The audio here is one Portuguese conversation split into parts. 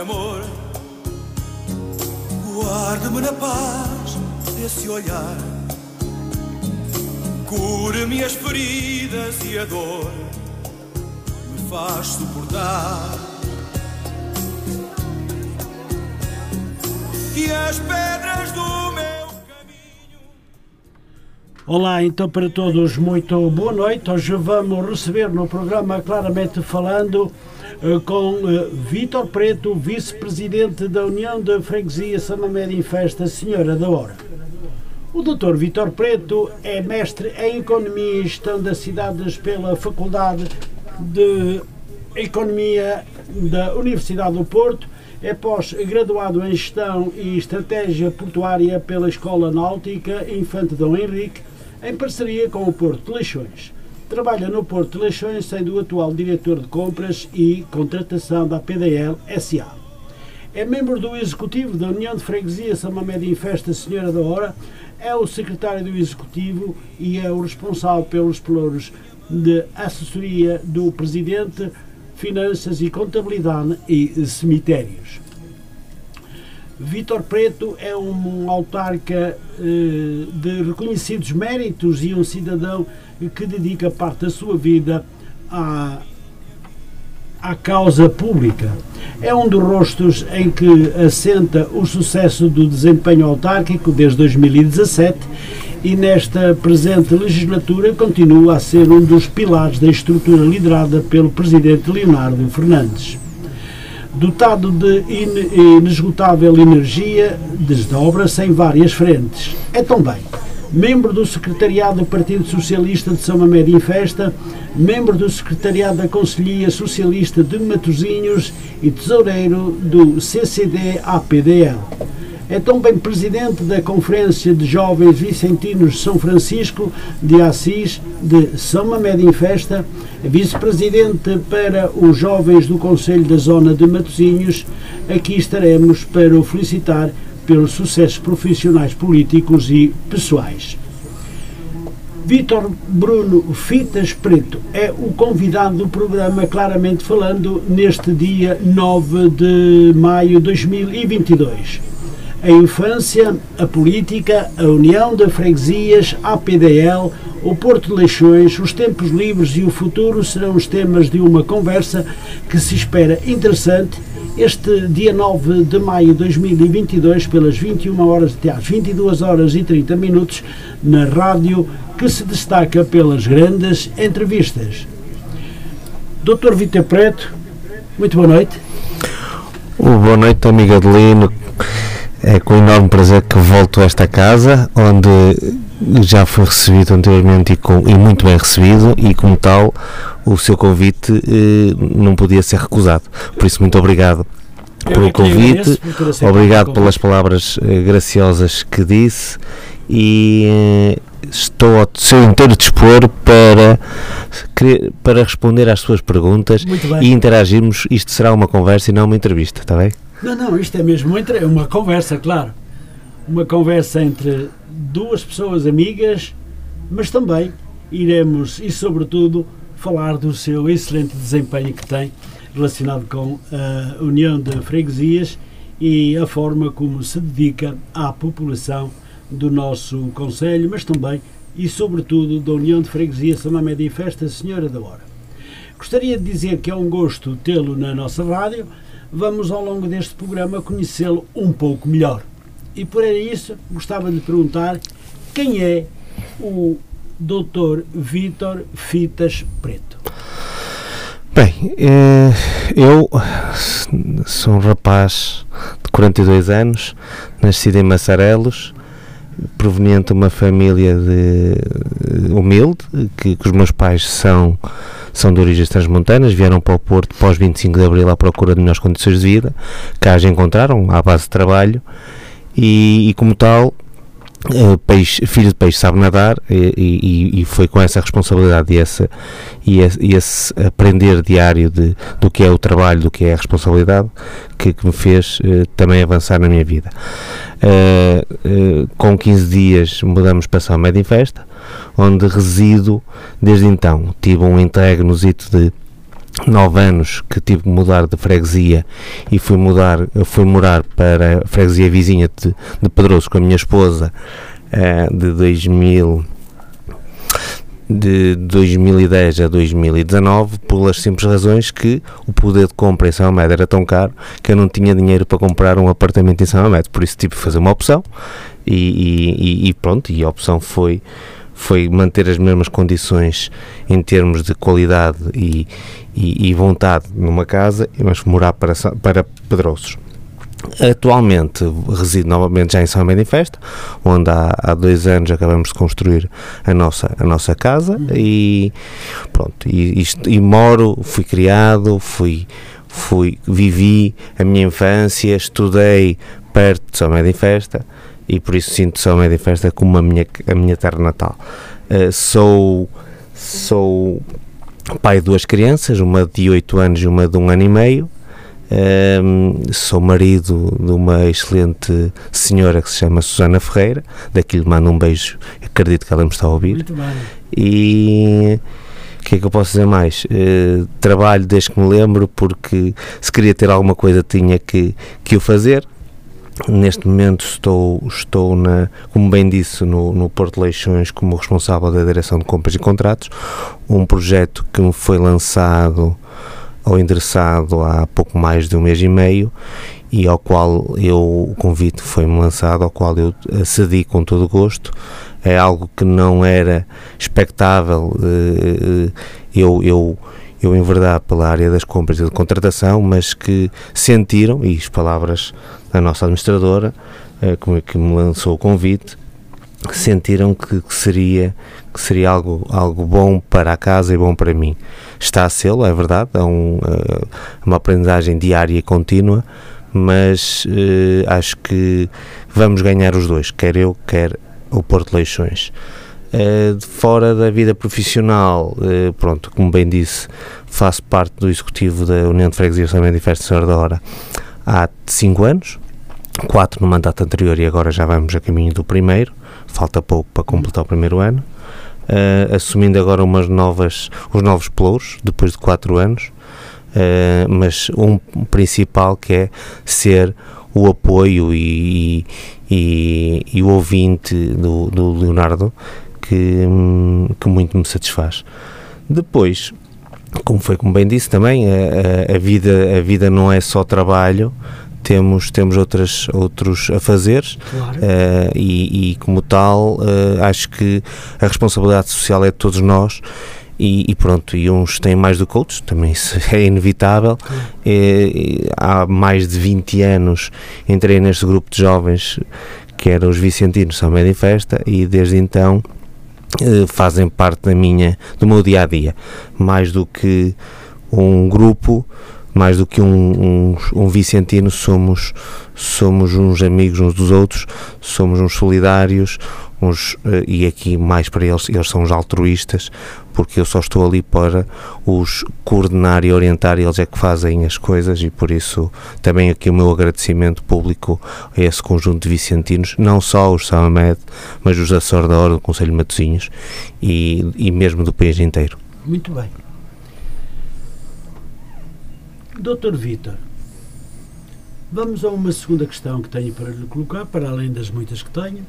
amor. Guarde-me na paz desse olhar. Cure-me as feridas e a dor me faz suportar. E as pedras do meu caminho. Olá, então para todos, muito boa noite. Hoje vamos receber no programa Claramente Falando com uh, Vítor Preto, vice-presidente da União de Freguesia Samamed em Festa, Senhora da Hora. O Dr. Vítor Preto é mestre em Economia e Gestão das Cidades pela Faculdade de Economia da Universidade do Porto. É pós-graduado em Gestão e Estratégia Portuária pela Escola Náutica Infante Dom Henrique, em parceria com o Porto de Leixões. Trabalha no Porto de Leixões, sendo o atual diretor de compras e contratação da PDL SA. É membro do Executivo da União de Freguesia São Mamede em Festa Senhora da Hora, é o secretário do Executivo e é o responsável pelos pelouros de assessoria do Presidente, Finanças e Contabilidade e Cemitérios. Vítor Preto é um autarca eh, de reconhecidos méritos e um cidadão que dedica parte da sua vida à, à causa pública. É um dos rostos em que assenta o sucesso do desempenho autárquico desde 2017 e nesta presente legislatura continua a ser um dos pilares da estrutura liderada pelo presidente Leonardo Fernandes. Dotado de inesgotável energia, desdobra-se em várias frentes. É também membro do secretariado do Partido Socialista de São Mamede em Festa, membro do secretariado da Conselhia Socialista de Matosinhos e tesoureiro do CCD-APDL. É também presidente da Conferência de Jovens Vicentinos de São Francisco de Assis de São Mamede em Festa, vice-presidente para os jovens do Conselho da Zona de Matosinhos. Aqui estaremos para o felicitar pelos sucessos profissionais, políticos e pessoais. Vítor Bruno Fitas Preto é o convidado do programa Claramente Falando neste dia 9 de maio de 2022. A infância, a política, a união de freguesias, a PDL, o Porto de Leixões, os tempos livres e o futuro serão os temas de uma conversa que se espera interessante este dia 9 de maio de 2022, pelas 21 horas até às 22 horas e 30 minutos, na rádio que se destaca pelas grandes entrevistas. Dr. Vitor Preto, muito boa noite. Boa noite, amigo Adelino. É com enorme prazer que volto a esta casa, onde já foi recebido anteriormente e, com, e muito bem recebido, e como tal, o seu convite eh, não podia ser recusado. Por isso, muito obrigado Eu pelo convite, obrigado pelas palavras eh, graciosas que disse e eh, estou ao seu inteiro dispor para, para responder às suas perguntas e interagirmos. Isto será uma conversa e não uma entrevista, está bem? Não, não, isto é mesmo uma, uma conversa, claro. Uma conversa entre duas pessoas amigas, mas também iremos e, sobretudo, falar do seu excelente desempenho que tem relacionado com a União de Freguesias e a forma como se dedica à população do nosso Conselho, mas também e, sobretudo, da União de Freguesias Samamédia e Festa Senhora da Hora. Gostaria de dizer que é um gosto tê-lo na nossa rádio. Vamos, ao longo deste programa, conhecê-lo um pouco melhor. E por isso, gostava de perguntar quem é o Dr. Vítor Fitas Preto. Bem, eh, eu sou um rapaz de 42 anos, nascido em Massarelos, proveniente de uma família de, humilde, que, que, os meus pais são, são de origens transmontanas, vieram para o Porto pós 25 de Abril à procura de melhores condições de vida, cá as encontraram à base de trabalho. E, e como tal Uh, peixe, filho de peixe sabe nadar e, e, e, foi com essa responsabilidade e esse, e esse, e esse aprender diário de, do que é o trabalho, do que é a responsabilidade que, que me fez uh, também avançar na minha vida. Uh, com 15 dias mudamos para São Médio Festa, onde resido desde então. Tive um entregue no zito de nove anos que tive que mudar de freguesia e fui mudar fui morar para a freguesia vizinha de, de Pedroso com a minha esposa uh, de 2000 de 2010 a 2019 pelas simples razões que o poder de compra em São Amédio era tão caro que eu não tinha dinheiro para comprar um apartamento em São Amédio, por isso tive que fazer uma opção e, e, e pronto, e a opção foi foi manter as mesmas condições em termos de qualidade e, e, e vontade numa casa, mas morar para, para Pedroços. Atualmente resido novamente já em São Festa, onde há, há, dois anos acabamos de construir a nossa, a nossa casa uhum. e pronto, e, e, e, moro, fui criado, fui, fui, vivi a minha infância, estudei perto de São Bento em Festa e por isso sinto São em Festa como a minha, a minha terra natal. Uh, sou, sou pai de duas crianças, uma de 8 anos e uma de um ano e meio um, sou marido de uma excelente senhora que se chama Susana Ferreira, daqui lhe mando um beijo, acredito que ela me está a ouvir. Muito bem. E o que é que eu posso dizer mais? Uh, trabalho desde que me lembro, porque se queria ter alguma coisa tinha que, que o fazer. Neste momento estou, estou na, como bem disse, no, no Porto Leixões como responsável da direção de compras e contratos, um projeto que me foi lançado ao endereçado há pouco mais de um mês e meio e ao qual eu, o convite foi-me lançado, ao qual eu acedi com todo o gosto. É algo que não era expectável eh, eh, eu, eu, eu enverdar pela área das compras e de contratação, mas que sentiram, e as palavras da nossa administradora, eh, que me lançou o convite, sentiram que, seria que seria algo algo bom para a casa e bom para mim. Está a ser é verdade é um, uh, uma aprendizagem diária e contínua mas uh, acho que vamos ganhar os dois quer eu quer o Porto Leixões uh, fora da vida profissional pronto como bem disse faço parte do executivo da União de Freguesia São e Festa da Hora há 5 anos quatro no mandato anterior e agora já vamos a caminho do primeiro falta pouco para completar o primeiro ano, uh, assumindo agora umas novas, os novos pelouros, depois de quatro anos, uh, mas um principal que é ser o apoio e, e, e o ouvinte do, do Leonardo que, que muito me satisfaz. Depois, como foi como bem disse também, a, a, vida, a vida não é só trabalho, temos, temos outras, outros a fazer claro. uh, e, e, como tal, uh, acho que a responsabilidade social é de todos nós e, e, pronto, e uns têm mais do que outros, também isso é inevitável. É, há mais de 20 anos entrei neste grupo de jovens que eram os Vicentinos São Médio Festa e desde então fazem parte da minha, do meu dia a dia, mais do que um grupo mais do que um, um, um, vicentino, somos, somos uns amigos uns dos outros, somos uns solidários, uns, uh, e aqui mais para eles, eles são os altruístas, porque eu só estou ali para os coordenar e orientar, eles é que fazem as coisas, e por isso também aqui o meu agradecimento público a esse conjunto de vicentinos, não só os Samamed, mas os da Sorda Hora do Conselho Matosinhos e, e mesmo do país inteiro. Muito bem. Doutor Vitor, vamos a uma segunda questão que tenho para lhe colocar, para além das muitas que tenho.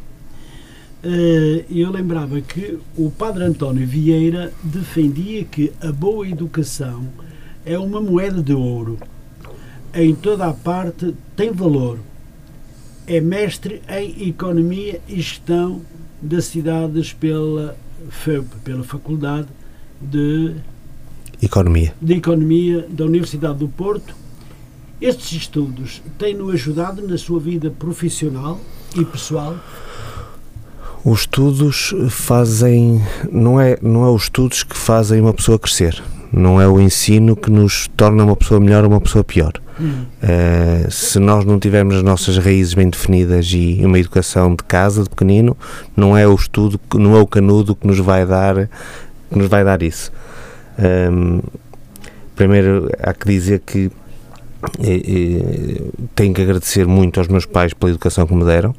Eh, eu lembrava que o Padre António Vieira defendia que a boa educação é uma moeda de ouro. Em toda a parte tem valor. É mestre em Economia e Gestão das Cidades pela FEUP, pela Faculdade de Economia. de Economia da Universidade do Porto. Estes estudos têm-no ajudado na sua vida profissional e pessoal? Os estudos fazem. Não é, não é os estudos que fazem uma pessoa crescer. Não é o ensino que nos torna uma pessoa melhor ou uma pessoa pior. Hum. Uh, se nós não tivermos as nossas raízes bem definidas e uma educação de casa, de pequenino, não é o estudo, não é o canudo que nos vai dar, que nos vai dar isso. Um, primeiro, há que dizer que eh, eh, tenho que agradecer muito aos meus pais pela educação que me deram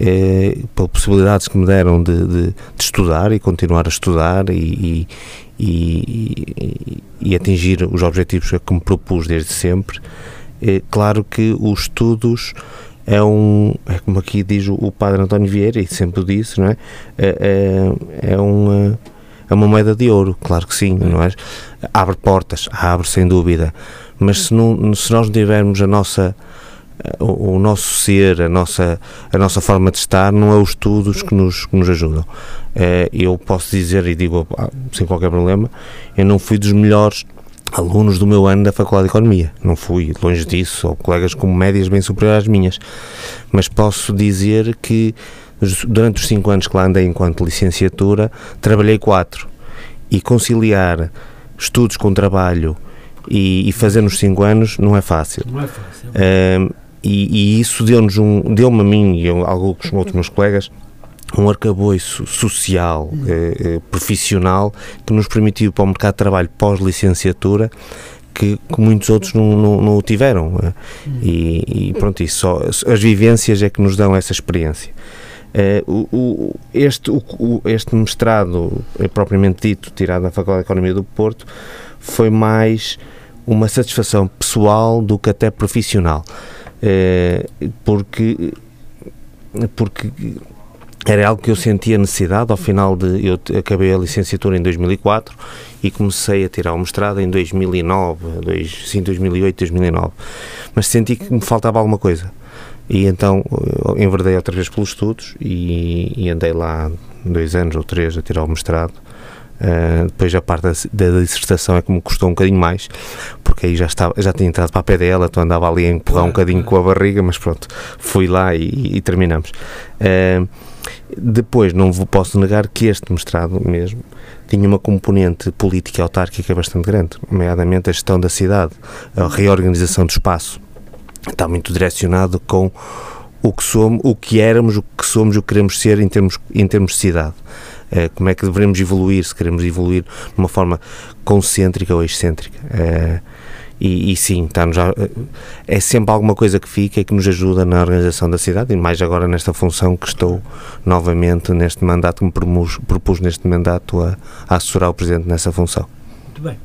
eh, pelas possibilidades que me deram de, de, de, estudar e continuar a estudar e, e, e, e, atingir os objetivos que me propus desde sempre. É claro que os estudos é um, é como aqui diz o padre António Vieira, e sempre disse, não é? É, é, é uma, é uma moeda de ouro, claro que sim, não é? Abre portas, abre sem dúvida, mas se, não, se nós não tivermos a nossa o, o, nosso ser, a nossa, a nossa forma de estar, não é os estudos que nos, que nos ajudam. É, eu posso dizer, e digo ah, sem qualquer problema, eu não fui dos melhores alunos do meu ano da Faculdade de Economia. Não fui longe disso, ou colegas com médias bem superiores às minhas. Mas posso dizer que durante os cinco anos que lá andei enquanto licenciatura, trabalhei quatro. E conciliar estudos com trabalho e, e fazer nos cinco anos não é fácil. Não é fácil. Uh, e, e, isso deu-nos um, deu-me a mim e a alguns outros meus colegas um arcabouço social, eh, eh, profissional, que nos permitiu para o mercado de trabalho pós-licenciatura que, que, muitos outros não, não, não o tiveram. Eh, e, e, pronto, isso só, as vivências é que nos dão essa experiência. Eh, o, este, o, este mestrado, eh, propriamente dito, tirado da Faculdade de Economia do Porto, foi mais uma satisfação pessoal do que até profissional. Eh, porque porque era algo que eu sentia necessidade ao final de eu acabei a licenciatura em 2004 e comecei a tirar o mestrado em 2009, dois, sim, 2008, 2009. Mas senti que me faltava alguma coisa. E então enverdei outra vez pelos estudos e, e andei lá dois anos ou três a tirar o mestrado. Uh, depois a parte da, da, dissertação é que me custou um bocadinho mais, porque aí já, estava, já tinha entrado para a PDL, então andava ali a empurrar um bocadinho com a barriga, mas pronto, fui lá e, e terminamos. Uh, depois, não vos posso negar que este mestrado mesmo tinha uma componente política autárquica bastante grande, nomeadamente a gestão da cidade, a reorganização do espaço. Está muito direcionado com o que somos, o que éramos, o que somos, o que queremos ser em termos, em termos de cidade. Uh, como é que devemos evoluir, se queremos evoluir de uma forma concêntrica ou excêntrica. Uh, e, e sim, está já, é sempre alguma coisa que fica e que nos ajuda na organização da cidade, e mais agora nesta função que estou novamente neste mandato, que me propus, propus neste mandato a, a assessorar o Presidente nessa função. Muito bem.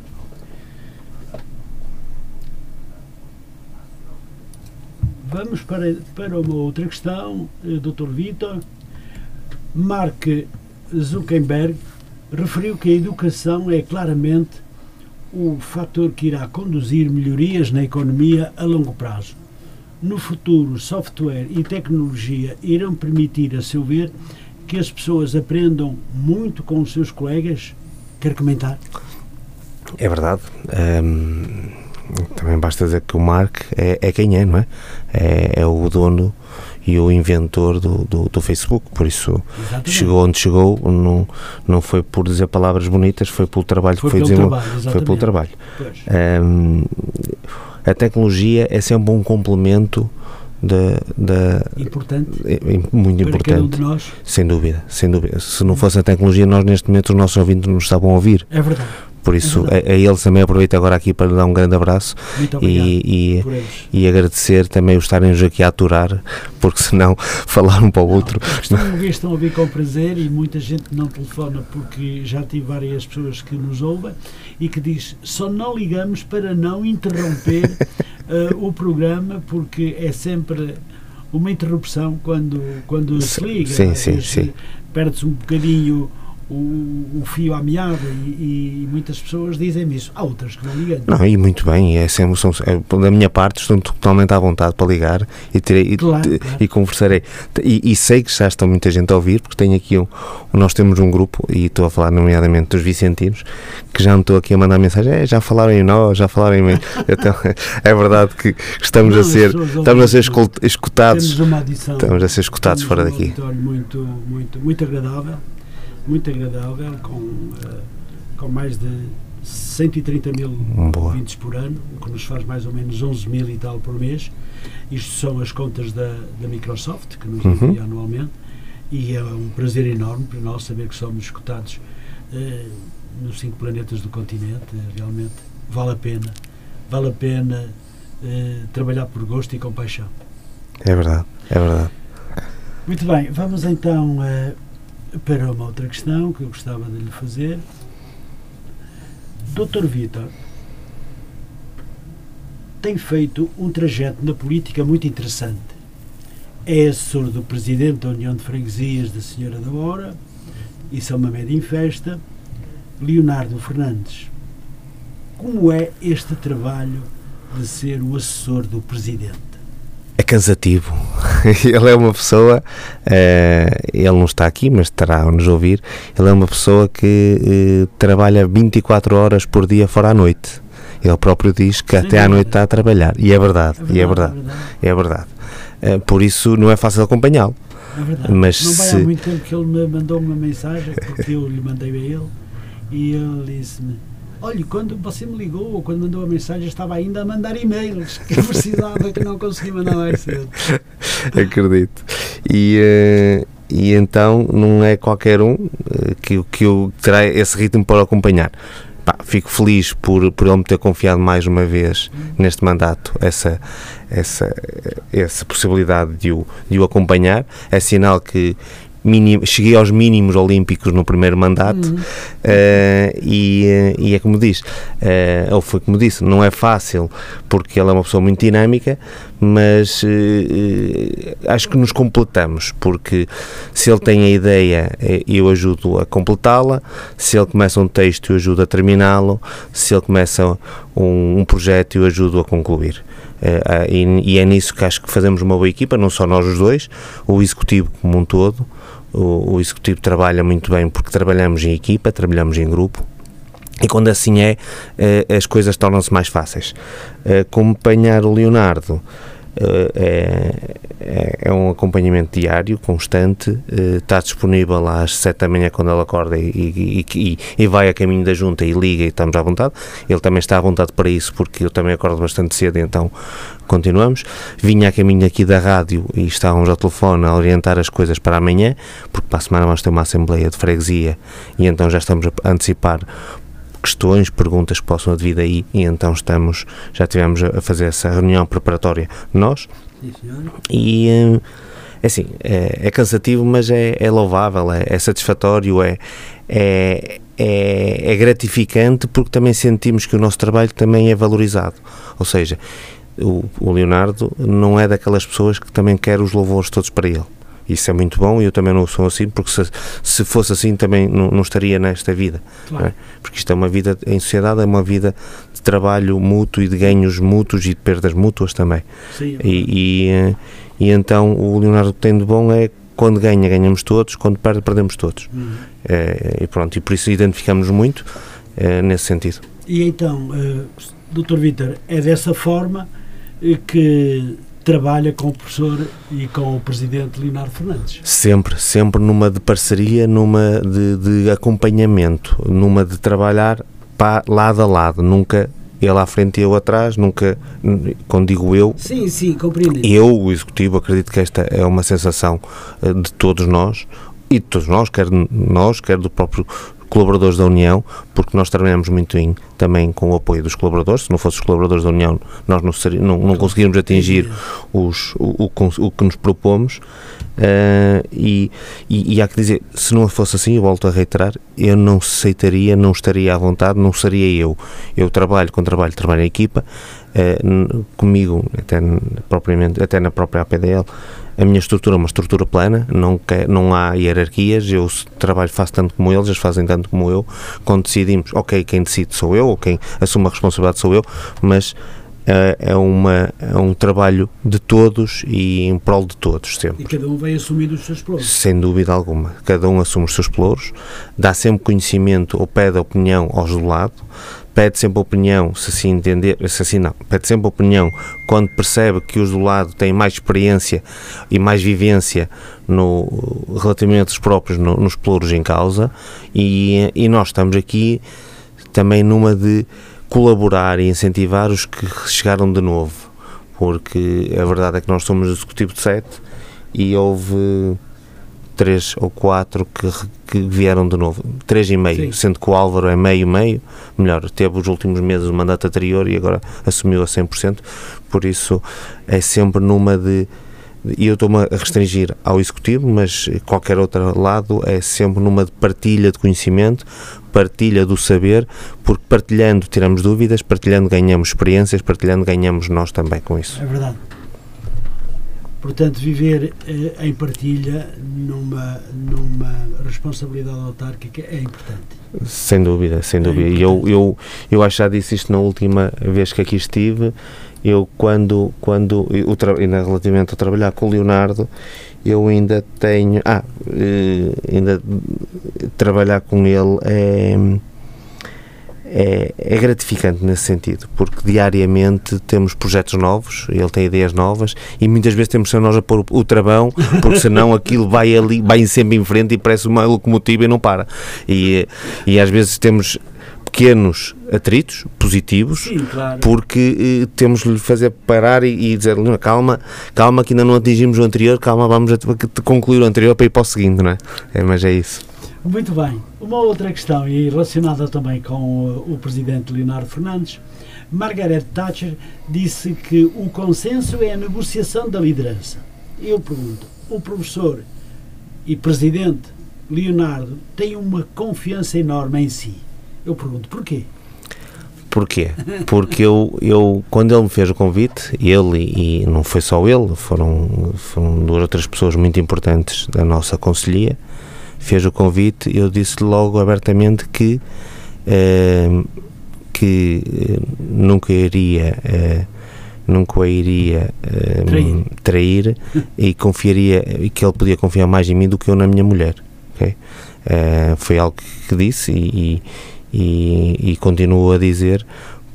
Vamos para, para uma outra questão, eh, Dr. Vitor. Mark Zuckerberg referiu que a educação é claramente o fator que irá conduzir melhorias na economia a longo prazo. No futuro, software e tecnologia irão permitir, a seu ver, que as pessoas aprendam muito com os seus colegas? Quer comentar? É verdade. Um, também basta dizer que o Mark é, é quem é, não é? É, é o dono e o inventor do, do, do Facebook, por isso Exatamente. chegou onde chegou, não, não foi por dizer palavras bonitas, foi pelo trabalho foi que foi desenvolvido, foi pelo trabalho. Um, a tecnologia é sempre um complemento da, da importante. É, é muito importante. sem dúvida sem dúvida. Se não fosse a tecnologia nós neste momento os nossos ouvintes não estavam a ouvir. É verdade por isso, é a, a, eles também aproveito agora aqui para lhe dar um grande abraço e, e, e, agradecer também o estarem-nos aqui a aturar, porque senão falar um para o outro. Estão a, ouvir, estão a ouvir com prazer e muita gente não telefona porque já tive várias pessoas que nos ouvem e que diz só não ligamos para não interromper uh, o programa porque é sempre uma interrupção quando, quando se liga. Sim, sim, sim. Perde-se um bocadinho o, o fio à meada e, e, muitas pessoas dizem isso. Há outras que não ligam. Não, e muito bem, é sempre, são, da minha parte estou totalmente à vontade para ligar e, terei, claro, e, claro. e conversarei. E, e, sei que já está muita gente a ouvir, porque tenho aqui um, nós temos um grupo, e estou a falar nomeadamente dos vicentinos, que já me estou aqui a mandar mensagem, é, já falaram em nós, já falaram em mim. então, é verdade que estamos não, a ser, estamos a ser escutados. Estamos a ser escutados fora daqui. Muito, muito, muito agradável muito agradável, com, uh, com mais de 130 mil ouvintes por ano, o que nos faz mais ou menos 11 mil e tal por mês. Isto são as contas da, da Microsoft, que nos envia uhum. anualmente, e é um prazer enorme para nós saber que somos escutados uh, nos cinco planetas do continente. Realmente vale a pena, vale a pena uh, trabalhar por gosto e com paixão. É verdade, é verdade. Muito bem, vamos então uh, para uma outra questão que eu gostava de lhe fazer. Doutor Vitor, tem feito um trajeto na política muito interessante. É assessor do presidente da União de Freguesias da Senhora da Hora, é uma média em festa, Leonardo Fernandes. Como é este trabalho de ser o assessor do presidente? Cansativo. ele é uma pessoa, uh, ele não está aqui, mas estará a nos ouvir. Ele é uma pessoa que uh, trabalha 24 horas por dia fora à noite. Ele próprio diz que até à noite está a trabalhar. E é verdade, é verdade e é verdade. É verdade. É verdade. Uh, por isso não é fácil acompanhá-lo. É verdade. Mas não vai se... há muito tempo que ele me mandou uma mensagem, porque eu lhe mandei a ele, e ele disse-me Olha, quando você me ligou ou quando mandou a mensagem, estava ainda a mandar e-mails que eu precisava que não consegui mandar mais cedo. Acredito. E, uh, e então não é qualquer um uh, que, que eu terá esse ritmo para acompanhar. Pá, fico feliz por, por ele me ter confiado mais uma vez neste mandato essa, essa, essa possibilidade de o, de o acompanhar. É sinal que Minim, cheguei aos mínimos olímpicos no primeiro mandato uhum. uh, e, e, é como diz, uh, ou foi como disse, não é fácil porque ele é uma pessoa muito dinâmica, mas uh, acho que nos completamos porque se ele tem a ideia eu ajudo a completá-la, se ele começa um texto eu ajudo a terminá-lo, se ele começa um, um projeto eu ajudo a concluir. E, é nisso que acho que fazemos uma boa equipa, não só nós os dois, o executivo como um todo, o, o executivo trabalha muito bem porque trabalhamos em equipa, trabalhamos em grupo. E quando assim é, eh, as coisas tornam-se mais fáceis. Acompanhar o Leonardo é, é, um acompanhamento diário, constante, está disponível às 7 da manhã quando ele acorda e, e, e, e, vai a caminho da junta e liga e estamos à vontade. Ele também está à vontade para isso porque eu também acordo bastante cedo, então continuamos. Vinha a caminho aqui da rádio e estávamos ao telefone a orientar as coisas para amanhã, porque para a semana vamos ter uma assembleia de freguesia e então já estamos a antecipar questões, perguntas que possam vir daí e então estamos, já tivemos a fazer essa reunião preparatória nós. E é assim, é, é, cansativo mas é, é louvável, é, é satisfatório, é, é, é, é gratificante porque também sentimos que o nosso trabalho também é valorizado, ou seja, o, o Leonardo não é daquelas pessoas que também quer os louvores todos para ele isso é muito bom e eu também não sou assim, porque se, se fosse assim também não, não estaria nesta vida. Claro. É? Porque isto é uma vida em sociedade, é uma vida de trabalho mútuo e de ganhos mútuos e de perdas mútuas também. Sim, é e, e, eh, e, então o Leonardo tem de bom é quando ganha, ganhamos todos, quando perde, perdemos todos. Uhum. É, e pronto, e por isso identificamos muito é, nesse sentido. E então, uh, Dr. Vítor, é dessa forma que trabalha com o professor e com o presidente Leonardo Fernandes. Sempre, sempre numa de parceria, numa de, de acompanhamento, numa de trabalhar para, lado a lado, nunca ele à frente e eu atrás, nunca, quando digo eu, sim, sim, compreendo. eu, o executivo, acredito que esta é uma sensação eh, de todos nós, e de todos nós, quer nós, quer do próprio colaboradores da União, porque nós trabalhamos muito em, também com o apoio dos colaboradores. Se não fossem os colaboradores da União, nós não, seria, não, não conseguiríamos atingir os, o, o, o que nos propomos. Uh, e, e, e, há que dizer, se não fosse assim, eu volto a reiterar, eu não aceitaria, não estaria à vontade, não seria eu. Eu trabalho com trabalho, trabalho em equipa, uh, comigo, até, propriamente, até na própria APDL, a minha estrutura é uma estrutura plana, não, quer, não há hierarquias, eu trabalho, faço tanto como eles, eles fazem tanto como eu. Quando decidimos, ok, quem decide sou eu, ou quem assume a responsabilidade sou eu, mas é, é, uma, é um trabalho de todos e em prol de todos, sempre. E cada um vai assumir os seus pelouros. Sem dúvida alguma. Cada um assume os seus pelouros, dá sempre conhecimento ou pede opinião aos do lado, pede sempre opinião, se assim entender, se assim não, pede sempre opinião quando percebe que os do lado têm mais experiência e mais vivência no, relativamente aos próprios no, nos pelouros em causa e, e nós estamos aqui também numa de colaborar e incentivar os que chegaram de novo, porque a verdade é que nós somos executivo de sete e houve três ou quatro que, que vieram de novo, três e meio, Sim. sendo que o Álvaro é meio meio, melhor, teve os últimos meses o mandato anterior e agora assumiu a 100%, por isso é sempre numa de e eu estou-me a restringir ao executivo, mas qualquer outro lado é sempre numa partilha de conhecimento, partilha do saber, porque partilhando tiramos dúvidas, partilhando ganhamos experiências, partilhando ganhamos nós também com isso. É verdade. Portanto, viver eh, em partilha numa, numa responsabilidade autárquica é importante. Sem dúvida, sem dúvida. E eu, eu, eu acho que já disse isto na última vez que aqui estive. Eu, quando, quando eu, relativamente a trabalhar com o Leonardo, eu ainda tenho. Ah, eh, ainda trabalhar com ele é é, é, gratificante nesse sentido, porque diariamente temos projetos novos, ele tem ideias novas e muitas vezes temos que ser nós a pôr o, o travão, porque senão aquilo vai ali, vai sempre em frente e parece uma locomotiva e não para. E, e às vezes temos pequenos atritos positivos, Sim, claro. porque eh, temos de lhe fazer parar e, e dizer calma, calma que ainda não atingimos o anterior, calma, vamos a, a concluir o anterior para ir para o seguinte, não é? é mas é isso. Muito bem. Uma outra questão, e relacionada também com o, presidente Leonardo Fernandes, Margaret Thatcher disse que o consenso é a negociação da liderança. Eu pergunto, o professor e presidente Leonardo tem uma confiança enorme em si. Eu pergunto, porquê? Porquê? Porque eu, eu, quando ele me fez o convite, ele e não foi só ele, foram, foram duas outras pessoas muito importantes da nossa conselhia, fez o convite, eu disse logo abertamente que, uh, que uh, nunca iria. Uh, nunca a iria trair, trair e confiaria e que ele podia confiar mais em mim do que eu na minha mulher okay? foi algo que disse e, e, e continuo a dizer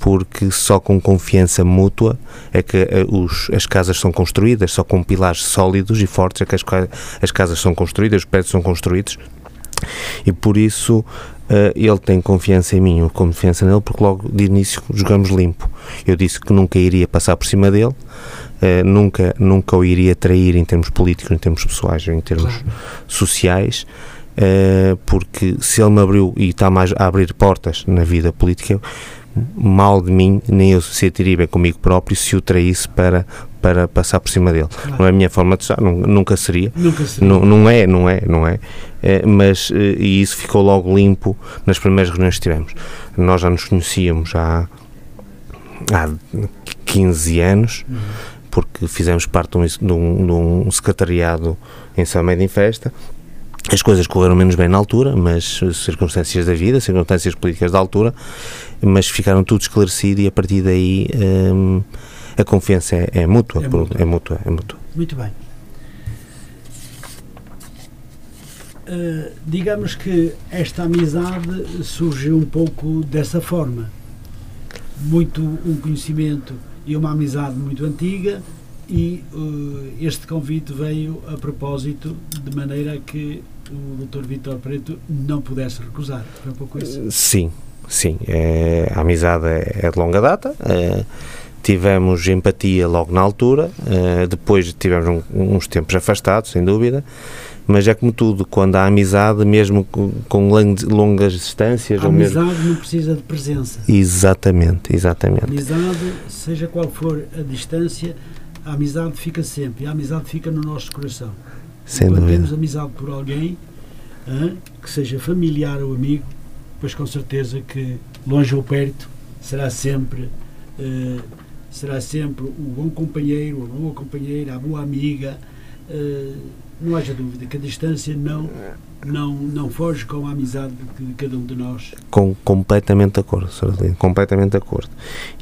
porque só com confiança mútua é que uh, os, as casas são construídas, só com pilares sólidos e fortes é que as, as casas são construídas, os prédios são construídos e por isso uh, ele tem confiança em mim, eu confiança nele, porque logo de início jogamos limpo. Eu disse que nunca iria passar por cima dele, uh, nunca, nunca o iria trair em termos políticos, em termos pessoais, em termos claro. sociais. Uh, porque se ele me abriu e está mais a abrir portas na vida política, mal de mim, nem eu sentiria bem comigo próprio se o traísse para, para passar por cima dele. Claro. Não é a minha forma de estar, nunca seria. Nunca seria. Não, não é, não é, não é. é mas, eh, e isso ficou logo limpo nas primeiras reuniões que tivemos. Nós já nos conhecíamos há, há 15 anos, uhum. porque fizemos parte de um, de um, de um secretariado em São Médio em Festa, as coisas correram menos bem na altura, mas circunstâncias da vida, circunstâncias políticas da altura, mas ficaram tudo esclarecido e a partir daí hum, a confiança é, é, mútua, é, mútua. é mútua, é mútua. Muito bem. Uh, digamos que esta amizade surgiu um pouco dessa forma. Muito um conhecimento e uma amizade muito antiga, e uh, este convite veio a propósito de maneira que o Dr. Vitor Preto não pudesse recusar. Foi um pouco isso? Sim, sim. É, a amizade é, é de longa data. É, tivemos empatia logo na altura, é, depois tivemos um, uns tempos afastados, sem dúvida. Mas é como tudo, quando há amizade, mesmo com, com longas distâncias. A amizade mesmo... não precisa de presença. Exatamente, exatamente. A amizade, seja qual for a distância, a amizade fica sempre. E a amizade fica no nosso coração. Sem Quando temos amizade por alguém, hein, que seja familiar ou amigo, pois com certeza que longe ou perto será sempre será sempre o bom companheiro, a boa companheira, a boa amiga. Não haja dúvida que a distância não não, não foge com a amizade de cada um de nós. Com, completamente de acordo, Sr. completamente de acordo.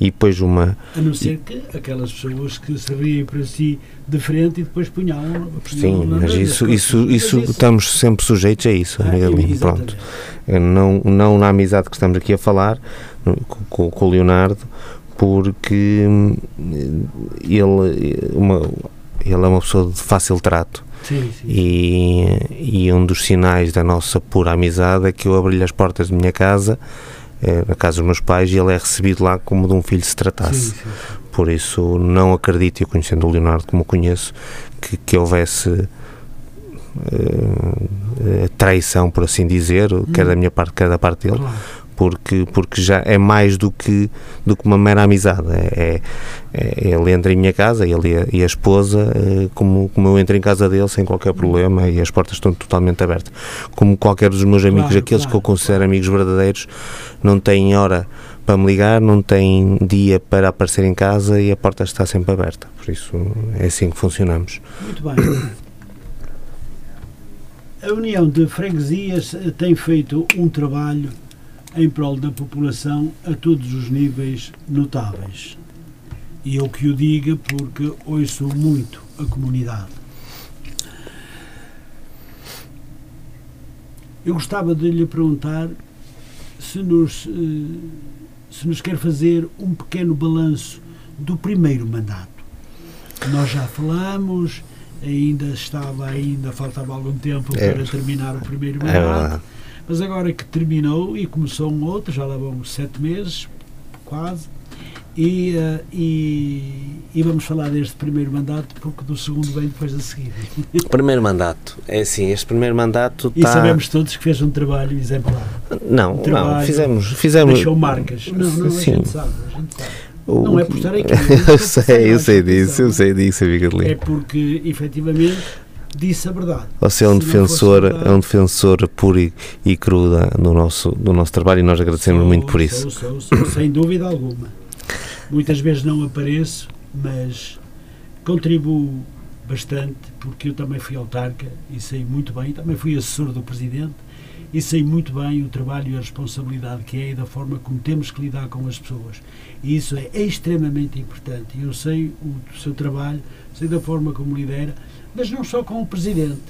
E depois uma... A não ser que aquelas pessoas que se riem para si de frente e depois punham... Sim, mas isso, isso, isso, isso, estamos sempre sujeitos a isso, ah, amiga pronto. Não, não na amizade que estamos aqui a falar, com, com o Leonardo, porque hum, ele, uma, ele é uma pessoa de fácil trato Sim, sim. E, e um dos sinais da nossa pura amizade é que eu abri-lhe as portas da minha casa, eh, na casa dos meus pais, e ele é recebido lá como de um filho se tratasse. Sim, Por isso, não acredito, eu conhecendo o Leonardo como o conheço, que, que houvesse uh, traição, por assim dizer, hum. quer da minha parte, quer da parte dele, claro. Porque, porque já é mais do que, do que uma mera amizade. É, é, é ele entra em minha casa, ele e a, e a esposa, eh, como, como eu entro em casa dele sem qualquer problema e as portas estão totalmente abertas. Como qualquer dos meus amigos, Claro, aqueles claro, que eu considero amigos verdadeiros, não têm hora para me ligar, não têm dia para aparecer em casa e a porta está sempre aberta. Por isso é assim que funcionamos. Muito bem. A União de Freguesias eh, tem feito um trabalho em prol da população a todos os níveis notáveis. E eu que o diga porque ouço muito a comunidade. Eu gostava de lhe perguntar se nos, eh, se nos quer fazer um pequeno balanço do primeiro mandato. Nós já falamos, ainda estava, ainda faltava algum tempo É. para terminar o primeiro É mandato. verdade. Mas agora que terminou e começou um outro, já lá vão sete meses, quase, e, eh, e, e vamos falar deste primeiro mandato porque do segundo vem depois a seguir. Primeiro mandato, é assim, este primeiro mandato E está... sabemos todos que fez um trabalho exemplar. Não, não, trabalho, fizemos, fizemos... Deixou marcas. Não, não, a gente sabe, a gente sabe. O- Não é por estar aqui, eu sei, eu sei disso, eu sei disso, amiga É porque, efetivamente, disse a verdade. Você é um Se defensor, é um defensor puro e, e cru da- do nosso, do nosso trabalho e nós agradecemos Sou, muito por isso. Sou, sou, sem dúvida alguma. Muitas vezes não apareço, mas contribuo bastante, porque eu também fui autarca e sei muito bem, também fui assessor do Presidente e sei muito bem o trabalho e a responsabilidade que é e da forma como temos que lidar com as pessoas. E isso é extremamente importante. E Eu sei o, seu trabalho, sei da forma como lidera, mas não só com o Presidente.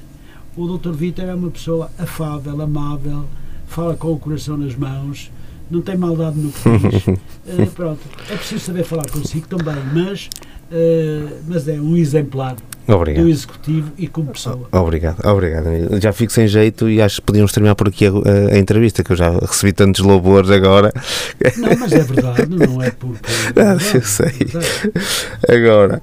O Dr. Vítor é uma pessoa afável, amável, fala com o coração nas mãos, não tem maldade no que diz. Eh, pronto, é preciso saber falar consigo também, mas, eh, mas é um exemplar do Obrigado. executivo e como pessoa. Obrigado, obrigado. amigo. Já fico sem jeito e acho que podíamos terminar por aqui a, a- a entrevista, que eu já recebi tantos louvores agora. Não, mas é verdade, não é porque. é Ah, verdade, eu sei. é. Agora,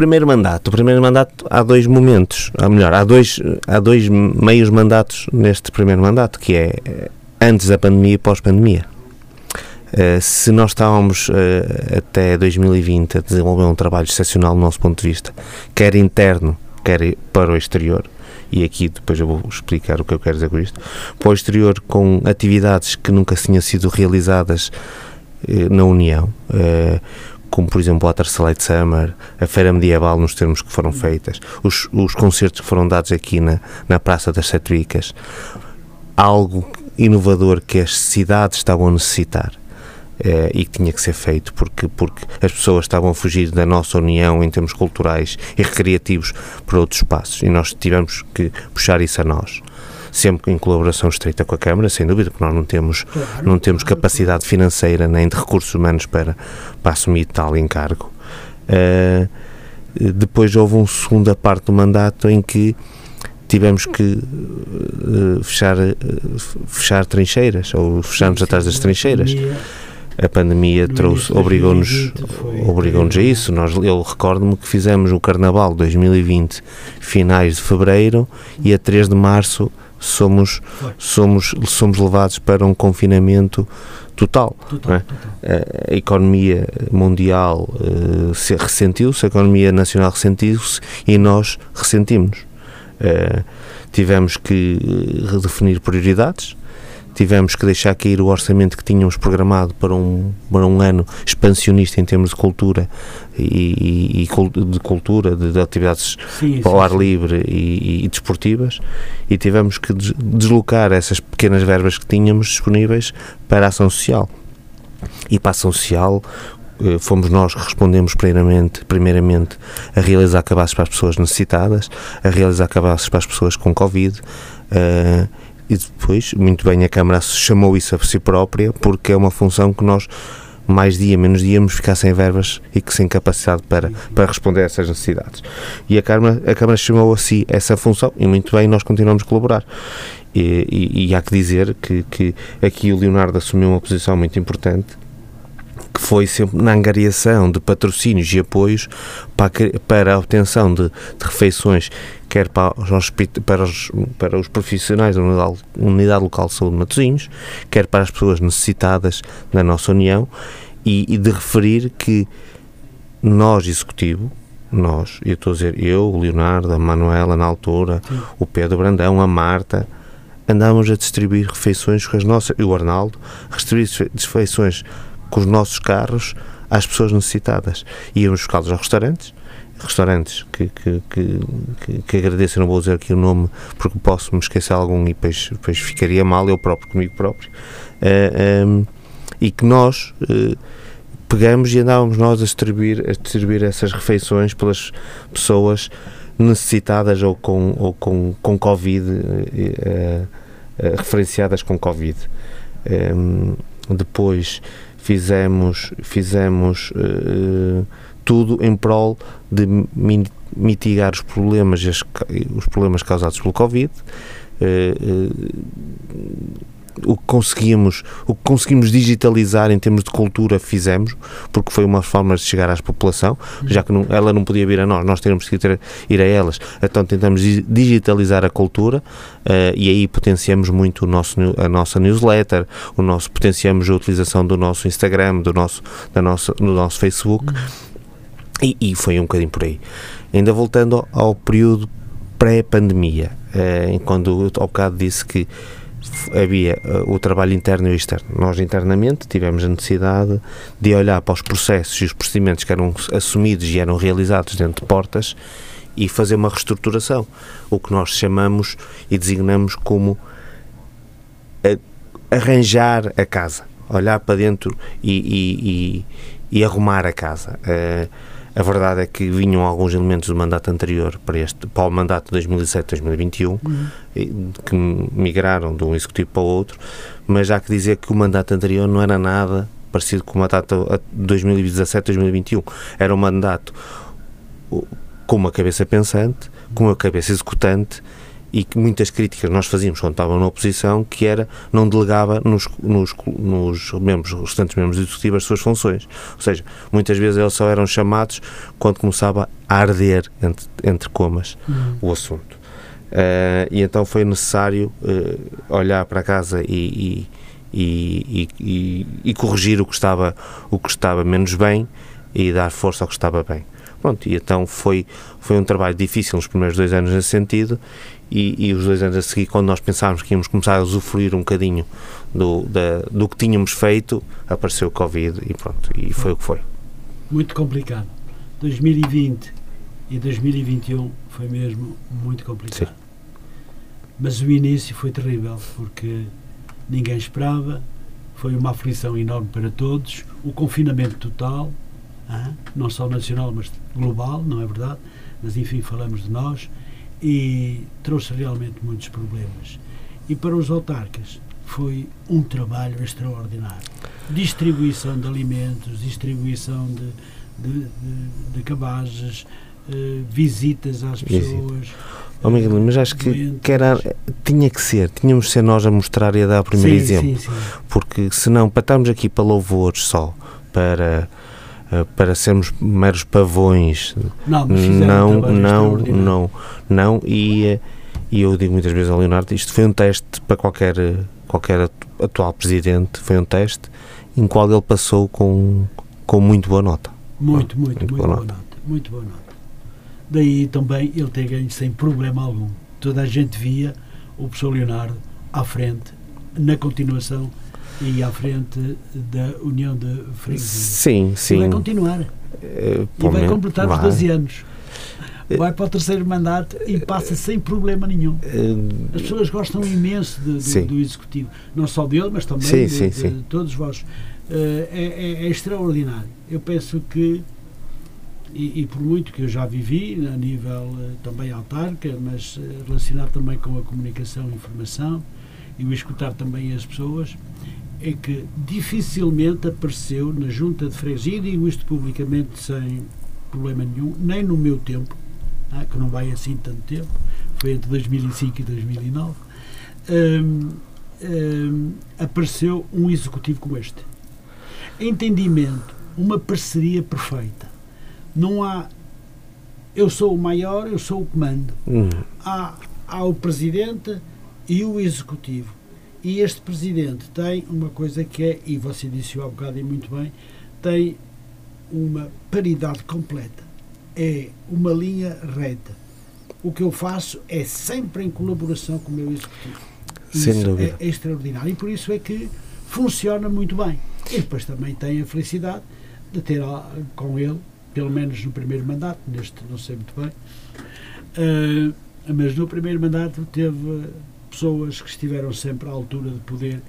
primeiro mandato. O primeiro mandato há dois momentos, ou melhor, há dois, há dois meios mandatos neste primeiro mandato, que é eh, antes da pandemia e pós-pandemia. Eh, se nós estávamos eh, até 2020 a desenvolver um trabalho excepcional do nosso ponto de vista, quer interno, quer para o exterior, e aqui depois eu vou explicar o que eu quero dizer com isto, para o exterior com atividades que nunca tinham sido realizadas eh, na União, como por exemplo a Tercelite Summer, a Feira Medieval nos termos que foram feitas, os, os concertos que foram dados aqui na, na Praça das Sete Bicas, algo inovador que as cidades estavam a necessitar. eh, e que tinha que ser feito porque, porque as pessoas estavam a fugir da nossa união em termos culturais e recreativos para outros espaços. E nós tivemos que puxar isso a nós sempre em colaboração estreita com a Câmara, sem dúvida, porque nós não temos Claro, não temos capacidade financeira nem de recursos humanos para, para assumir tal encargo. Eh, depois houve uma segunda parte do mandato em que tivemos que eh, fechar, eh, fechar trincheiras, ou fecharmos atrás das trincheiras. a pandemia, trouxe, obrigou-nos 2020 foi obrigou-nos a isso. Nós, eu recordo-me que fizemos o Carnaval 2020 finais de fevereiro e a 3 de março somos, somos, somos levados para um confinamento total. total, é? total. A, economia mundial eh, se ressentiu-se, a economia nacional ressentiu-se e nós ressentimos. Eh, tivemos que eh, redefinir prioridades, tivemos que deixar cair o orçamento que tínhamos programado para um, para um ano expansionista em termos de cultura e, e- e de cultura, de, de atividades Sim, para sim, ar sim. livre e, e desportivas e tivemos que des- deslocar essas pequenas verbas que tínhamos disponíveis para a ação social. E para a ação social eh, fomos nós que respondemos primeiramente, primeiramente a realizar cabazes para as pessoas necessitadas, a realizar cabazes para as pessoas com Covid eh, e depois, muito bem, a Câmara chamou isso a si própria porque é uma função que nós mais dia, menos dia, íamos ficar sem verbas e que sem capacidade para, para responder a essas necessidades. E a Câmara, a Câmara chamou a si essa função e muito bem, nós continuamos a colaborar. E, e- e há que dizer que, que aqui o Leonardo assumiu uma posição muito importante que foi sempre na angariação de patrocínios e apoios para, para a obtenção de, de refeições, quer para os, para os, para os profissionais da unidade, unidade, Local de Saúde de Matosinhos, quer para as pessoas necessitadas da nossa União, e, e de referir que nós, Executivo, nós, eu estou a dizer eu, o Leonardo, a Manuela na altura, Sim. o Pedro Brandão, a Marta, andávamos a distribuir refeições com as nossas, e o Arnaldo, distribuir refeições com os nossos carros às pessoas necessitadas. Íamos buscá-los aos restaurantes, restaurantes que, que, que, que, agradeço, não vou dizer aqui o nome porque posso me esquecer algum e depois, depois ficaria mal, eu próprio, comigo próprio, uh, eh, um, ehm, e que nós uh, pegamos e andávamos nós a distribuir, a distribuir essas refeições pelas pessoas necessitadas ou com, ou com, com Covid, uh, referenciadas com Covid. Um, depois fizemos, fizemos tudo em prol de mitigar os problemas, os problemas causados pelo Covid. Uh, o que conseguimos, o que conseguimos digitalizar em termos de cultura fizemos, porque foi uma forma de chegar à população, já que não, ela não podia vir a nós, nós tínhamos que ir, ir a elas, então tentamos digitalizar a cultura uh, e aí potenciamos muito o nosso, a nossa newsletter, o nosso, potenciamos a utilização do nosso Instagram, do nosso, da nossa, do nosso Facebook e, e foi um bocadinho por aí. Ainda voltando ao período pré-pandemia, uh, quando ao bocado disse que havia uh, o trabalho interno e externo. Nós internamente tivemos a necessidade de olhar para os processos e os procedimentos que eram assumidos e eram realizados dentro de portas e fazer uma reestruturação, o que nós chamamos e designamos como a, arranjar a casa, olhar para dentro e, e, e, e arrumar a casa. Uh, a verdade é que vinham alguns elementos do mandato anterior para, este, para o mandato de 2017-2021, uhum. que migraram de um executivo para o outro, mas há que dizer que o mandato anterior não era nada parecido com o mandato de 2017-2021. Era um mandato com uma cabeça pensante, com uma cabeça executante e que muitas críticas nós fazíamos quando estavam na oposição, que era não delegava nos, nos, nos membros, restantes membros do Executivo as suas funções. Ou seja, muitas vezes eles só eram chamados quando começava a arder, entre, entre comas, uhum. o assunto. Uh, e então foi necessário uh, olhar para casa e, e, e, e, corrigir o que, estava, o que estava menos bem e dar força ao que estava bem. Pronto, e então foi, foi um trabalho difícil nos primeiros dois anos nesse sentido e, e, os dois anos a seguir, quando nós pensávamos que íamos começar a usufruir um bocadinho do, da, do que tínhamos feito, apareceu o Covid e pronto, e foi o que foi. Muito complicado. 2020 e 2021 foi mesmo muito complicado. Sim. Mas o início foi terrível, porque ninguém esperava, foi uma aflição enorme para todos, o confinamento total, não só nacional, mas global, não é verdade? Mas enfim, falamos de nós e trouxe realmente muitos problemas. E para os autarcas foi um trabalho extraordinário. Distribuição de alimentos, distribuição de, de, de, de cabazes, uh, visitas às pessoas. Oh, Miguel, mas acho que, que era, tinha que ser, tínhamos de ser nós a mostrar e a dar o primeiro sim, exemplo. Sim, sim. Porque senão, para estarmos aqui para louvores só, para eh, para sermos meros pavões. Não, não, não, não, não, e, eh, e eu digo muitas vezes ao Leonardo, isto foi um teste para qualquer, qualquer atual presidente, foi um teste em qual ele passou com, com muito boa nota. Muito, muito, muito, boa, nota. Muito boa nota. Daí também ele ter ganho sem problema algum. Toda a gente via o professor Leonardo à frente, na continuação e à frente da União de Freguesia. Sim, sim. E vai continuar. Uh, e vai completar vai. os 12 anos. Eh, vai para o terceiro mandato e passa sem problema nenhum. As pessoas gostam imenso de, de, do Executivo. Não só dele, mas também sim, de, sim, sim. de, todos vós. É, é, é, extraordinário. Eu penso que, e, e, por muito que eu já vivi, a nível uh, também autarca, mas uh, relacionado também com a comunicação e informação, e o escutar também as pessoas, é que dificilmente apareceu na junta de freguesia, e digo isto publicamente sem problema nenhum, nem no meu tempo, ah, que não vai assim tanto tempo, foi entre 2005 e 2009, hum, hum, apareceu um executivo como este. entendimento, uma parceria perfeita. Não há eu sou o maior, eu sou o comando. Hum. Há, há o presidente e o executivo. E este presidente tem uma coisa que é, e você disse há bocado e muito bem, tem uma paridade completa. É uma linha reta. O que eu faço é sempre em colaboração com o meu executivo. Sem isso dúvida. É, é extraordinário. E por isso é que funciona muito bem. E depois também tem a felicidade de ter com ele, pelo menos no primeiro mandato, neste não sei muito bem, ah, mas no primeiro mandato teve pessoas que estiveram sempre à altura de poder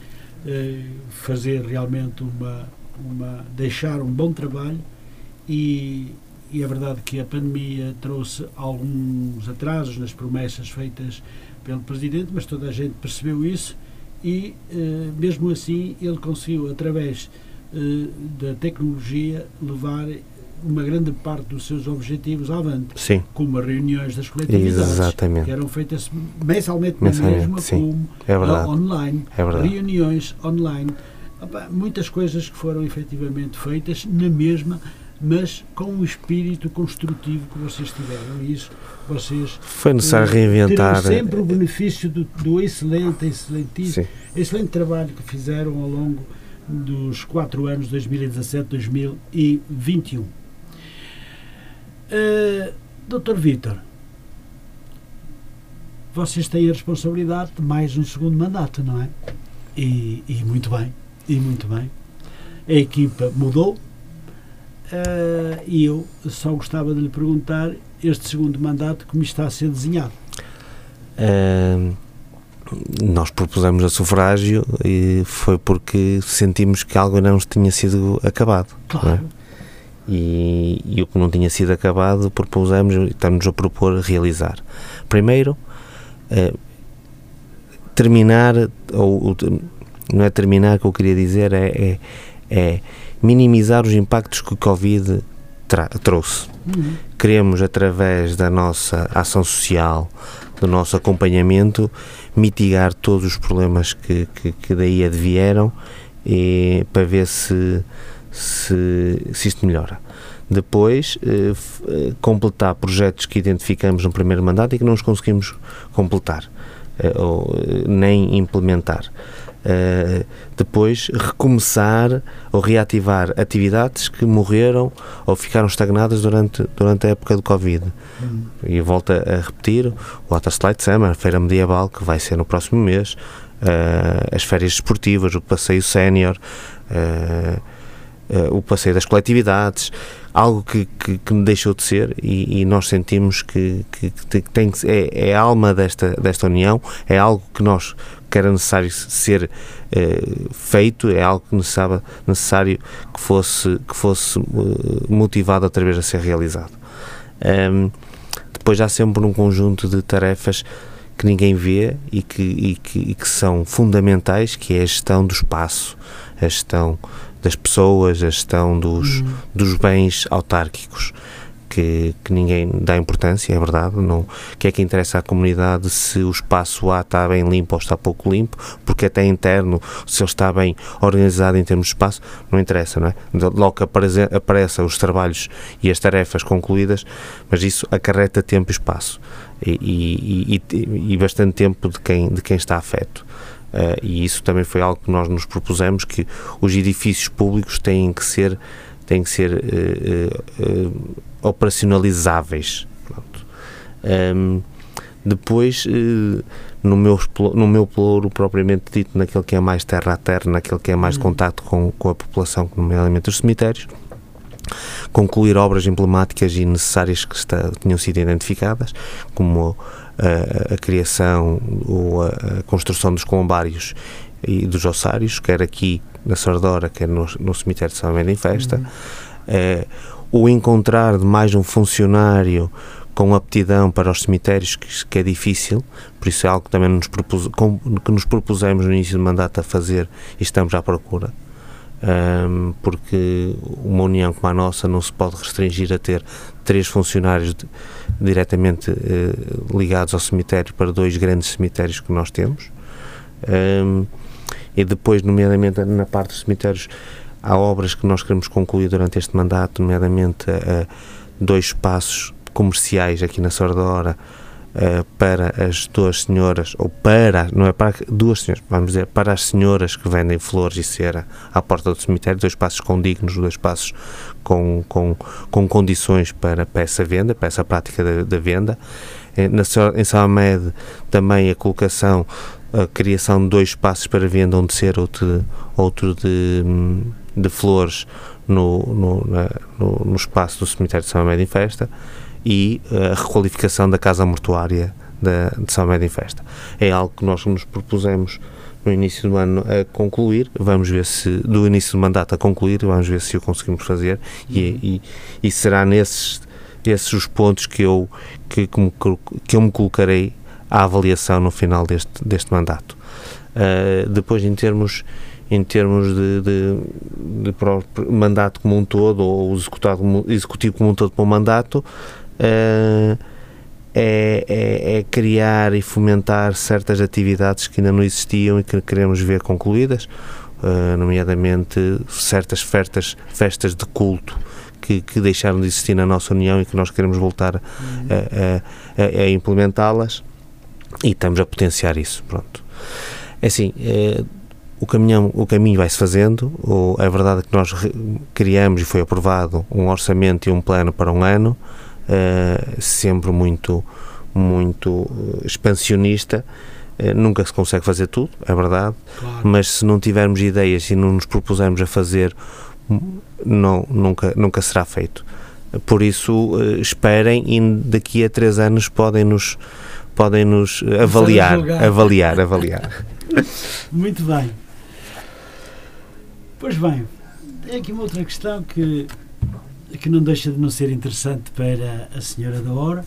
eh, fazer realmente uma, uma deixar um bom trabalho e, e é verdade que a pandemia trouxe alguns atrasos nas promessas feitas pelo Presidente, mas toda a gente percebeu isso e eh, mesmo assim ele conseguiu através eh, da tecnologia levar uma grande parte dos seus objetivos avante Sim, como as reuniões das coletividades, Exatamente. que eram feitas mensalmente na Mensalmente, mesma, sim. como é verdade. online, É verdade. reuniões online, Opa, muitas coisas que foram efetivamente feitas na mesma, mas com o espírito construtivo que vocês tiveram. E isso vocês Foi necessário eh, reinventar. terão sempre o benefício do, do excelente, excelentíssimo, Sim. excelente trabalho que fizeram ao longo dos quatro anos 2017-2021. Uh, Doutor Vítor, vocês têm a responsabilidade de mais um segundo mandato, não é? E, e muito bem, e muito bem. A equipa mudou uh, e eu só gostava de lhe perguntar este segundo mandato como está a ser desenhado. Ahm, nós propusemos a sufrágio e foi porque sentimos que algo não tinha sido acabado. é? Claro, E, e o que não tinha sido acabado propusemos e estamos a propor realizar. Primeiro, eh, terminar, ou, ou não é terminar que eu queria dizer, é, é, é minimizar os impactos que o Covid trouxe. Uhum. Queremos, através da nossa ação social, do nosso acompanhamento, mitigar todos os problemas que, que, que daí advieram e, para ver se, se, se isto melhora. Depois, eh, eh, completar projetos que identificamos no primeiro mandato e que não os conseguimos completar eh, ou eh, nem implementar. Eh, depois, recomeçar ou reativar atividades que morreram ou ficaram estagnadas durante, durante a época do Covid. Uhum. E volto a repetir, o Waterslide Summer, a Feira Medieval, que vai ser no próximo mês, as férias desportivas, o passeio sénior, eh, o passeio das coletividades, algo que, que, que me deixou de ser e, e nós sentimos que, que, que tem é, é a alma desta, desta união, é algo que nós que era necessário ser eh, feito, é algo que necessava, necessário que fosse, que fosse eh, motivado outra vez a ser realizado. Ahm, depois há sempre um conjunto de tarefas que ninguém vê e que, e que, e que são fundamentais, que é a gestão do espaço, a gestão das pessoas, a gestão dos, Uhum. dos bens autárquicos, que, que ninguém dá importância, é verdade, o que é que interessa à comunidade se o espaço A está bem limpo ou está pouco limpo, porque até interno, se ele está bem organizado em termos de espaço, não interessa, não é? Logo que aparece, aparecem os trabalhos e as tarefas concluídas, mas isso acarreta tempo e espaço e, e, e, e bastante tempo de quem, de quem está afeto. Uh, e isso também foi algo que nós nos propusemos que os edifícios públicos têm que ser têm que ser uh, uh, operacionalizáveis. Um, depois uh, no meu no meu ploro propriamente dito naquele que é mais terra a terra naquele que é mais Hum. contacto com, com a população nomeadamente os cemitérios concluir obras emblemáticas e necessárias que está, tinham sido identificadas como a, a criação ou a, a, construção dos columbários e dos ossários, quer aqui na Sardora, quer no, no cemitério de São Bento em Festa, uhum. é, o encontrar de mais um funcionário com aptidão para os cemitérios, que, que, é difícil, por isso é algo que também nos, propus, com, que nos propusemos no início do mandato a fazer e estamos à procura. Um, porque uma união como a nossa não se pode restringir a ter três funcionários de, diretamente uh, ligados ao cemitério para dois grandes cemitérios que nós temos. Um, e depois nomeadamente na parte dos cemitérios há obras que nós queremos concluir durante este mandato, nomeadamente uh, dois espaços comerciais aqui na Sordora uh, para as duas senhoras, ou para, não é para duas senhoras, vamos dizer, para as senhoras que vendem flores e cera à porta do cemitério, dois espaços condignos, dois espaços com, com, com condições para, para essa venda, para essa prática da, da venda. Eh, na, em Salmed também a colocação a criação de dois espaços para venda, um de cera, outro outro de, de flores no, no, na, no, no, espaço do cemitério de São Médio em Festa e a requalificação da casa mortuária de, de São Médio em Festa. É algo que nós nos propusemos no início do ano a concluir, vamos ver se, do início do mandato a concluir, vamos ver se o conseguimos fazer e, e, e será nesses esses os pontos que eu, que, que, me, que eu me colocarei à avaliação no final deste, deste mandato. Uh, depois, em termos em termos de, de, de, mandato como um todo ou executivo, executivo como um todo para o mandato uh, é, é, é, criar e fomentar certas atividades que ainda não existiam e que queremos ver concluídas, uh, nomeadamente certas festas, festas de culto que, que, deixaram de existir na nossa União e que nós queremos voltar uhum. a, a, a, implementá-las e estamos a potenciar isso, pronto. É assim, é, o, caminhão, o caminho vai-se fazendo, o, é verdade que nós criamos e foi aprovado um orçamento e um plano para um ano, é, sempre muito, muito eh, expansionista, é, nunca se consegue fazer tudo, é verdade, claro. mas se não tivermos ideias e não nos propusermos a fazer, não, nunca, nunca será feito. Por isso, esperem e daqui a três anos podem nos podem nos avaliar, avaliar, avaliar. Muito bem. Pois bem, tem aqui uma outra questão que, que não deixa de não ser interessante para a senhora da hora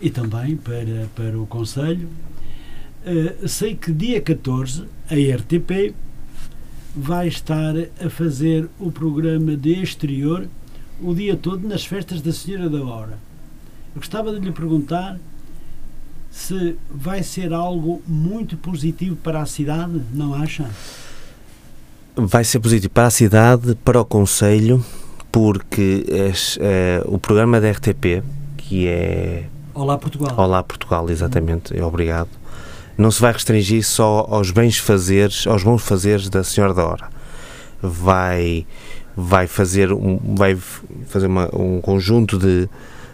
e também para, para o Conselho. Uh, sei que dia 14 a RTP vai estar a fazer o programa de exterior o dia todo nas festas da Senhora da Hora. Eu gostava de lhe perguntar se vai ser algo muito positivo para a cidade, não acha? Vai ser positivo para a cidade, para o Conselho, porque é, o programa da RTP, que é. Olá Portugal. Olá Portugal, exatamente, é obrigado. Não se vai restringir só aos bens fazeres, aos bons fazeres da Senhora da Hora. Vai, vai fazer, um, vai fazer uma, um conjunto de,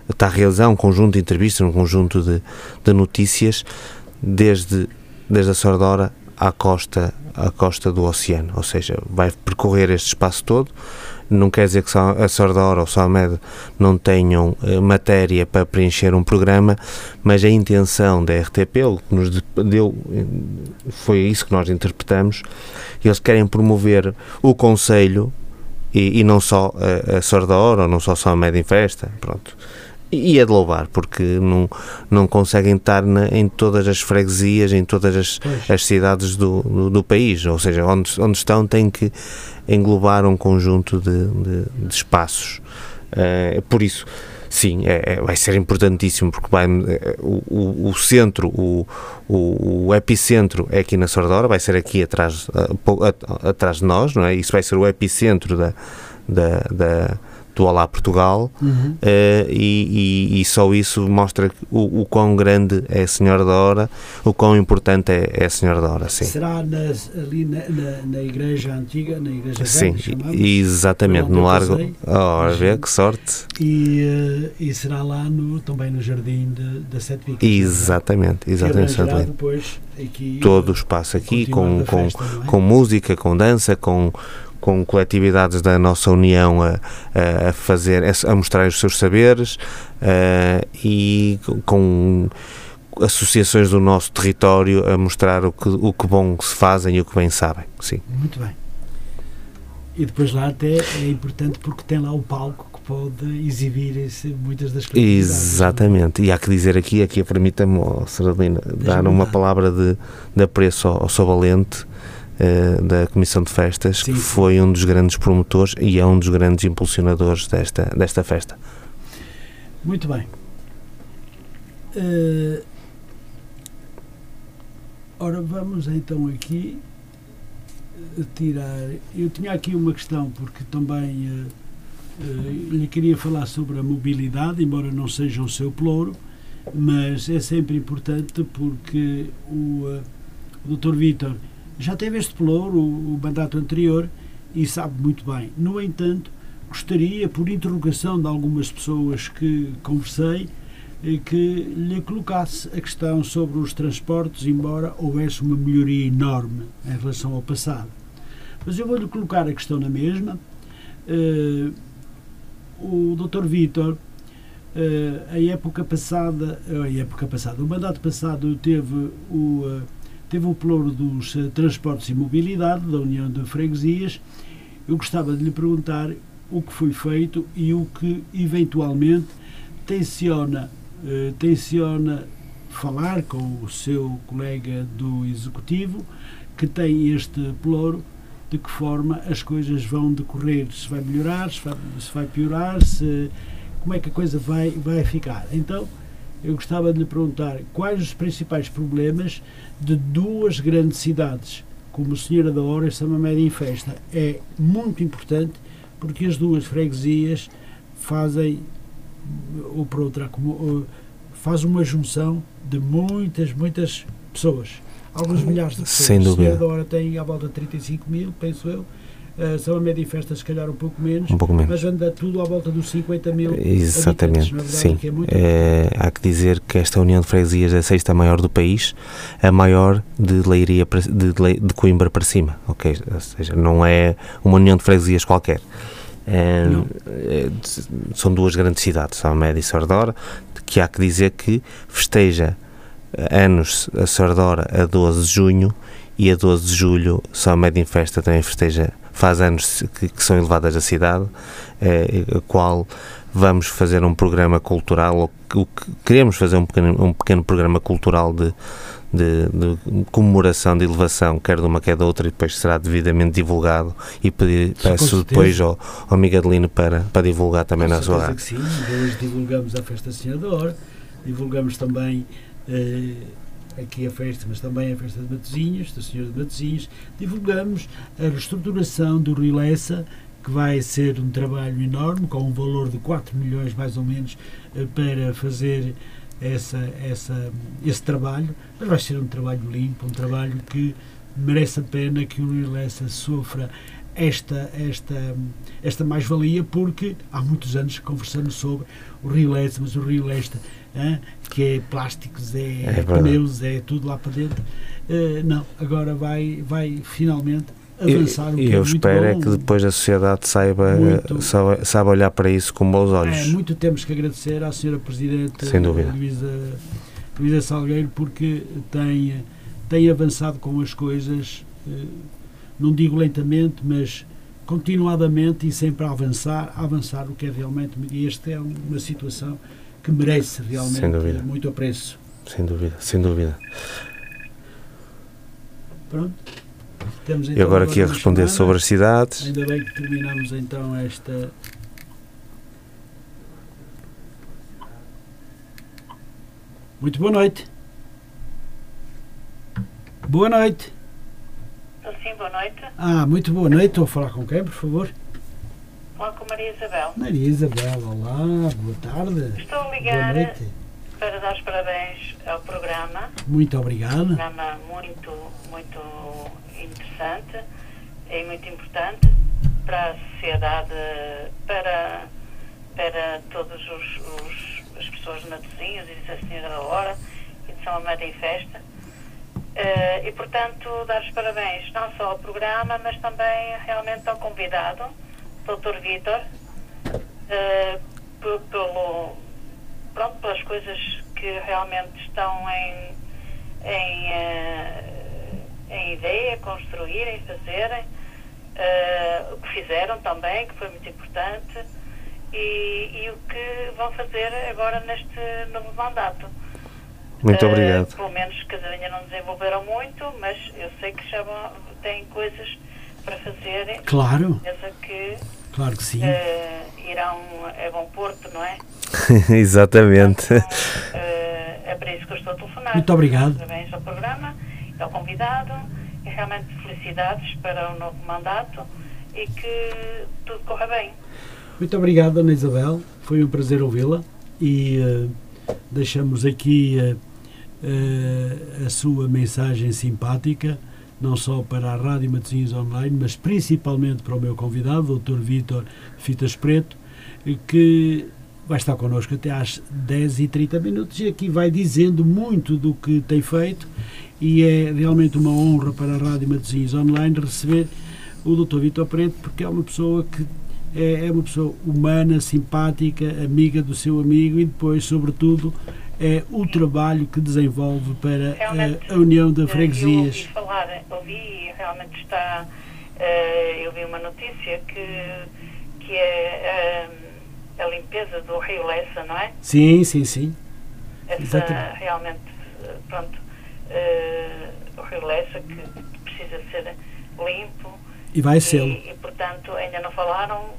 está a realizar um conjunto de entrevistas, um conjunto de, de notícias desde, desde a Sordora à costa, à costa do oceano, ou seja, vai percorrer este espaço todo. Não quer dizer que a Sordora ou o Salmed não tenham uh, matéria para preencher um programa, mas a intenção da RTP, o que nos deu, foi isso que nós interpretamos, eles querem promover o Conselho e, e não só a, a Sordora ou não só São Salmed em festa, pronto e é de louvar, porque não, não conseguem estar na, em todas as freguesias, em todas as, as cidades do, do, do, país, ou seja, onde, onde estão têm que englobar um conjunto de, de, de espaços. Uh, por isso, sim, é, é, vai ser importantíssimo, porque vai, eh, o, o, centro, o, o, o, epicentro é aqui na Sordora, vai ser aqui atrás, atrás de nós, não é? Isso vai ser o epicentro da, da, da do Olá Portugal uhum. uh, e, e, e, só isso mostra o, o quão grande é a Senhora da Hora, o quão importante é, é a Senhora da Hora, sim. Será nas, ali na, na, na, igreja antiga, na igreja Sim, velha, exatamente, no largo. Ora, vê que sorte. E, uh, e será lá no, também no jardim de, da Sete Vicas. Exatamente, exatamente. depois aqui, Todo o espaço aqui com, com, festa, é? com música, com dança, com com coletividades da nossa União a, a fazer, a mostrar os seus saberes uh, e com associações do nosso território a mostrar o que, o que bom se fazem e o que bem sabem. Sim. Muito bem. E depois lá até é importante porque tem lá o palco que pode exibir esse, muitas das coisas. Exatamente. E há que dizer aqui, aqui permita-me, oh, dar uma palavra de, de apreço ao, ao seu valente uh, da Comissão de Festas, sim, que foi um dos grandes promotores e é um dos grandes impulsionadores desta, desta festa. Muito bem. Uh, ora, vamos então aqui tirar. Eu tinha aqui uma questão, porque também uh, uh, lhe queria falar sobre a mobilidade, embora não seja o seu ploro, mas é sempre importante porque o, uh, o Dr. Vítor já teve este ploro, o, o mandato anterior, e sabe muito bem. No entanto, gostaria, por interrogação de algumas pessoas que conversei, que lhe colocasse a questão sobre os transportes, embora houvesse uma melhoria enorme em relação ao passado. Mas eu vou-lhe colocar a questão na mesma. Uh, o Dr. Vítor, uh, a época passada, a época passada, o mandato passado teve o, teve o ploro dos transportes e mobilidade da União de Freguesias. Eu gostava de lhe perguntar o que foi feito e o que eventualmente tenciona eh, tenciona falar com o seu colega do Executivo, que tem este ploro, de que forma as coisas vão decorrer, se vai melhorar, se vai, se vai piorar, se, como é que a coisa vai, vai ficar. Então, eu gostava de lhe perguntar quais os principais problemas de duas grandes cidades, como Senhora da Hora e Samamédia em Festa. É muito importante porque as duas freguesias fazem ou por outra, como, faz uma junção de muitas, muitas pessoas. Alguns milhares de pessoas. Sem dúvida. A hora tem à volta de 35 mil, penso eu. Uh, são a média em festas, se calhar um pouco menos, um pouco menos. mas anda tudo à volta dos 50 mil. Exatamente, verdade, sim. É muito... é, há que dizer que esta União de Freguesias é a sexta maior do país, a maior de Leiria de, de Coimbra para cima, ok? Ou seja, não é uma União de Freguesias qualquer. É, é, são duas grandes cidades, São Média e Sardora, que há que dizer que festeja anos a Sardora a 12 de junho e a 12 de julho São Média em Festa também festeja, faz anos que, que são elevadas à cidade, é, a qual vamos fazer um programa cultural, ou que, queremos fazer um pequeno, um pequeno programa cultural de de, de, comemoração de elevação, quer de uma, quer da outra, e depois será devidamente divulgado. E pedir, peço depois ao, ao Miguelino para, para divulgar também Com na sua área. sim, hoje divulgamos a Festa Senhora divulgamos também. Eh, aqui a festa, mas também a festa de Matosinhos, do Senhor de Matosinhos, divulgamos a reestruturação do Rio Lessa, que vai ser um trabalho enorme, com um valor de 4 milhões mais ou menos, eh, para fazer essa, essa, esse trabalho, mas vai ser um trabalho limpo, um trabalho que merece a pena que o Rio Lessa sofra esta, esta, esta mais-valia, porque há muitos anos que conversamos sobre o Rio mas o Rio hein, que é plásticos, é, é pneus, é tudo lá para dentro. Uh, não, agora vai, vai finalmente avançar. E, e eu espero é que depois a sociedade saiba, muito, saiba, saiba, olhar para isso com bons olhos. É, muito temos que agradecer à senhora Presidente Sem dúvida. Luísa, Luísa Salgueiro porque tem, tem avançado com as coisas, eh, não digo lentamente, mas continuadamente e sempre a avançar, a avançar o que é realmente. E esta é uma situação que merece realmente muito apreço. Sem dúvida, sem dúvida. Pronto. Temos, então, e agora aqui a responder sobre as cidades. Ainda bem que terminamos então esta. Muito boa noite. Boa noite. Sim, boa noite. Ah, muito boa noite. Estou a falar com quem, por favor? Fala com Maria Isabel. Maria Isabel, olá, boa tarde. Estou a ligar para dar os parabéns ao programa. Muito obrigado. Um programa muito, muito interessante e muito importante para a sociedade, para, para todas as pessoas de Matosinhos e de Senhora da Hora e de São Amado em Festa. Uh, e, portanto, dar os parabéns não só ao programa, mas também realmente ao convidado, Dr. Vitor, uh, pelo, pronto, pelas coisas que realmente estão em, em uh, em ideia, construírem, fazerem, uh, o que fizeram também, que foi muito importante, e, e, o que vão fazer agora neste novo mandato. Muito obrigado. Uh, pelo menos que ainda não desenvolveram muito, mas eu sei que já vão, têm coisas para fazer. Claro. Que, claro que sim. Uh, irão a Bom Porto, não é? Exatamente. Então, é para isso que eu estou a telefonar. Muito obrigado. Parabéns ao programa ao convidado, em realmente felicidades para o novo mandato e que tudo corra bem. Muito obrigado, Ana Isabel. Foi um prazer ouvi-la e uh, deixamos aqui uh, uh, a sua mensagem simpática, não só para a Rádio Matosinhos Online, mas principalmente para o meu convidado, o Dr. Vítor Fitas Preto, que vai estar connosco até às 10 e 30 minutos e aqui vai dizendo muito do que tem feito e é realmente uma honra para a Rádio Matosinhos Online receber o Dr. Vitor Preto porque é uma pessoa que é, é, uma pessoa humana, simpática, amiga do seu amigo e depois, sobretudo, é o trabalho que desenvolve para a, a, União de Freguesias. Eu ouvi falar, ouvi realmente está. Uh, eu vi uma notícia que, que é uh, a limpeza do Rio Lessa, não é? Sim, sim, sim. Essa, Exatamente. realmente, pronto, o Rio Lessa que precisa ser limpo e vai ser. E, e, portanto, ainda não falaram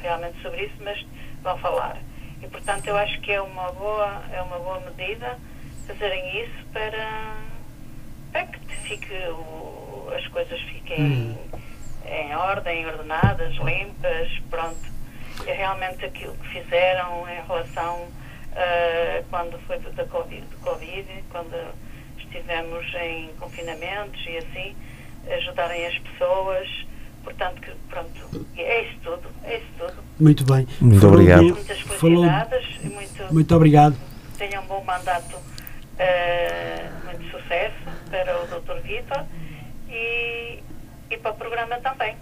realmente sobre isso, mas vão falar. E, portanto, eu acho que é uma boa, é uma boa medida fazerem isso para, para que fique o, as coisas fiquem hum. em ordem, ordenadas, limpas, pronto. É realmente aquilo que fizeram em relação uh, quando foi da COVID, COVID, quando estivemos em confinamentos e assim, ajudarem as pessoas. Portanto, que, pronto, é isso tudo. É isso tudo. Muito bem. Muito Falou obrigado. Muitas felicidades Falou. muito, muito obrigado. Tenham um bom mandato, uh, muito sucesso para o Dr. Vitor e, e para o programa também.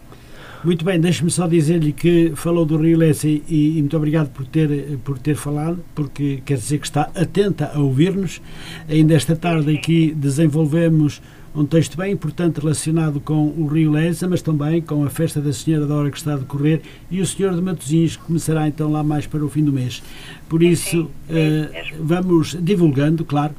Muito bem, deixe-me só dizer-lhe que falou do Rio Lessa e, e, muito obrigado por ter, por ter falado, porque quer dizer que está atenta a ouvir-nos. Ainda esta tarde aqui desenvolvemos um texto bem importante relacionado com o Rio Lessa, mas também com a festa da Senhora da Hora que está a decorrer e o Senhor de Matosinhos, que começará então lá mais para o fim do mês. Por isso, uh, vamos divulgando, claro,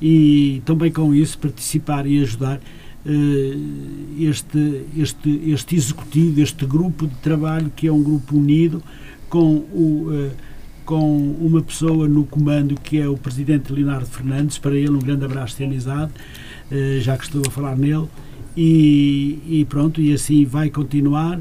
e também com isso participar e ajudar uh, este, este, este executivo, este grupo de trabalho que é um grupo unido com o. Uh, com uma pessoa no comando que é o Presidente Leonardo Fernandes, para ele um grande abraço amizade. Eh, já que estou a falar nele, e, e, pronto, e assim vai continuar.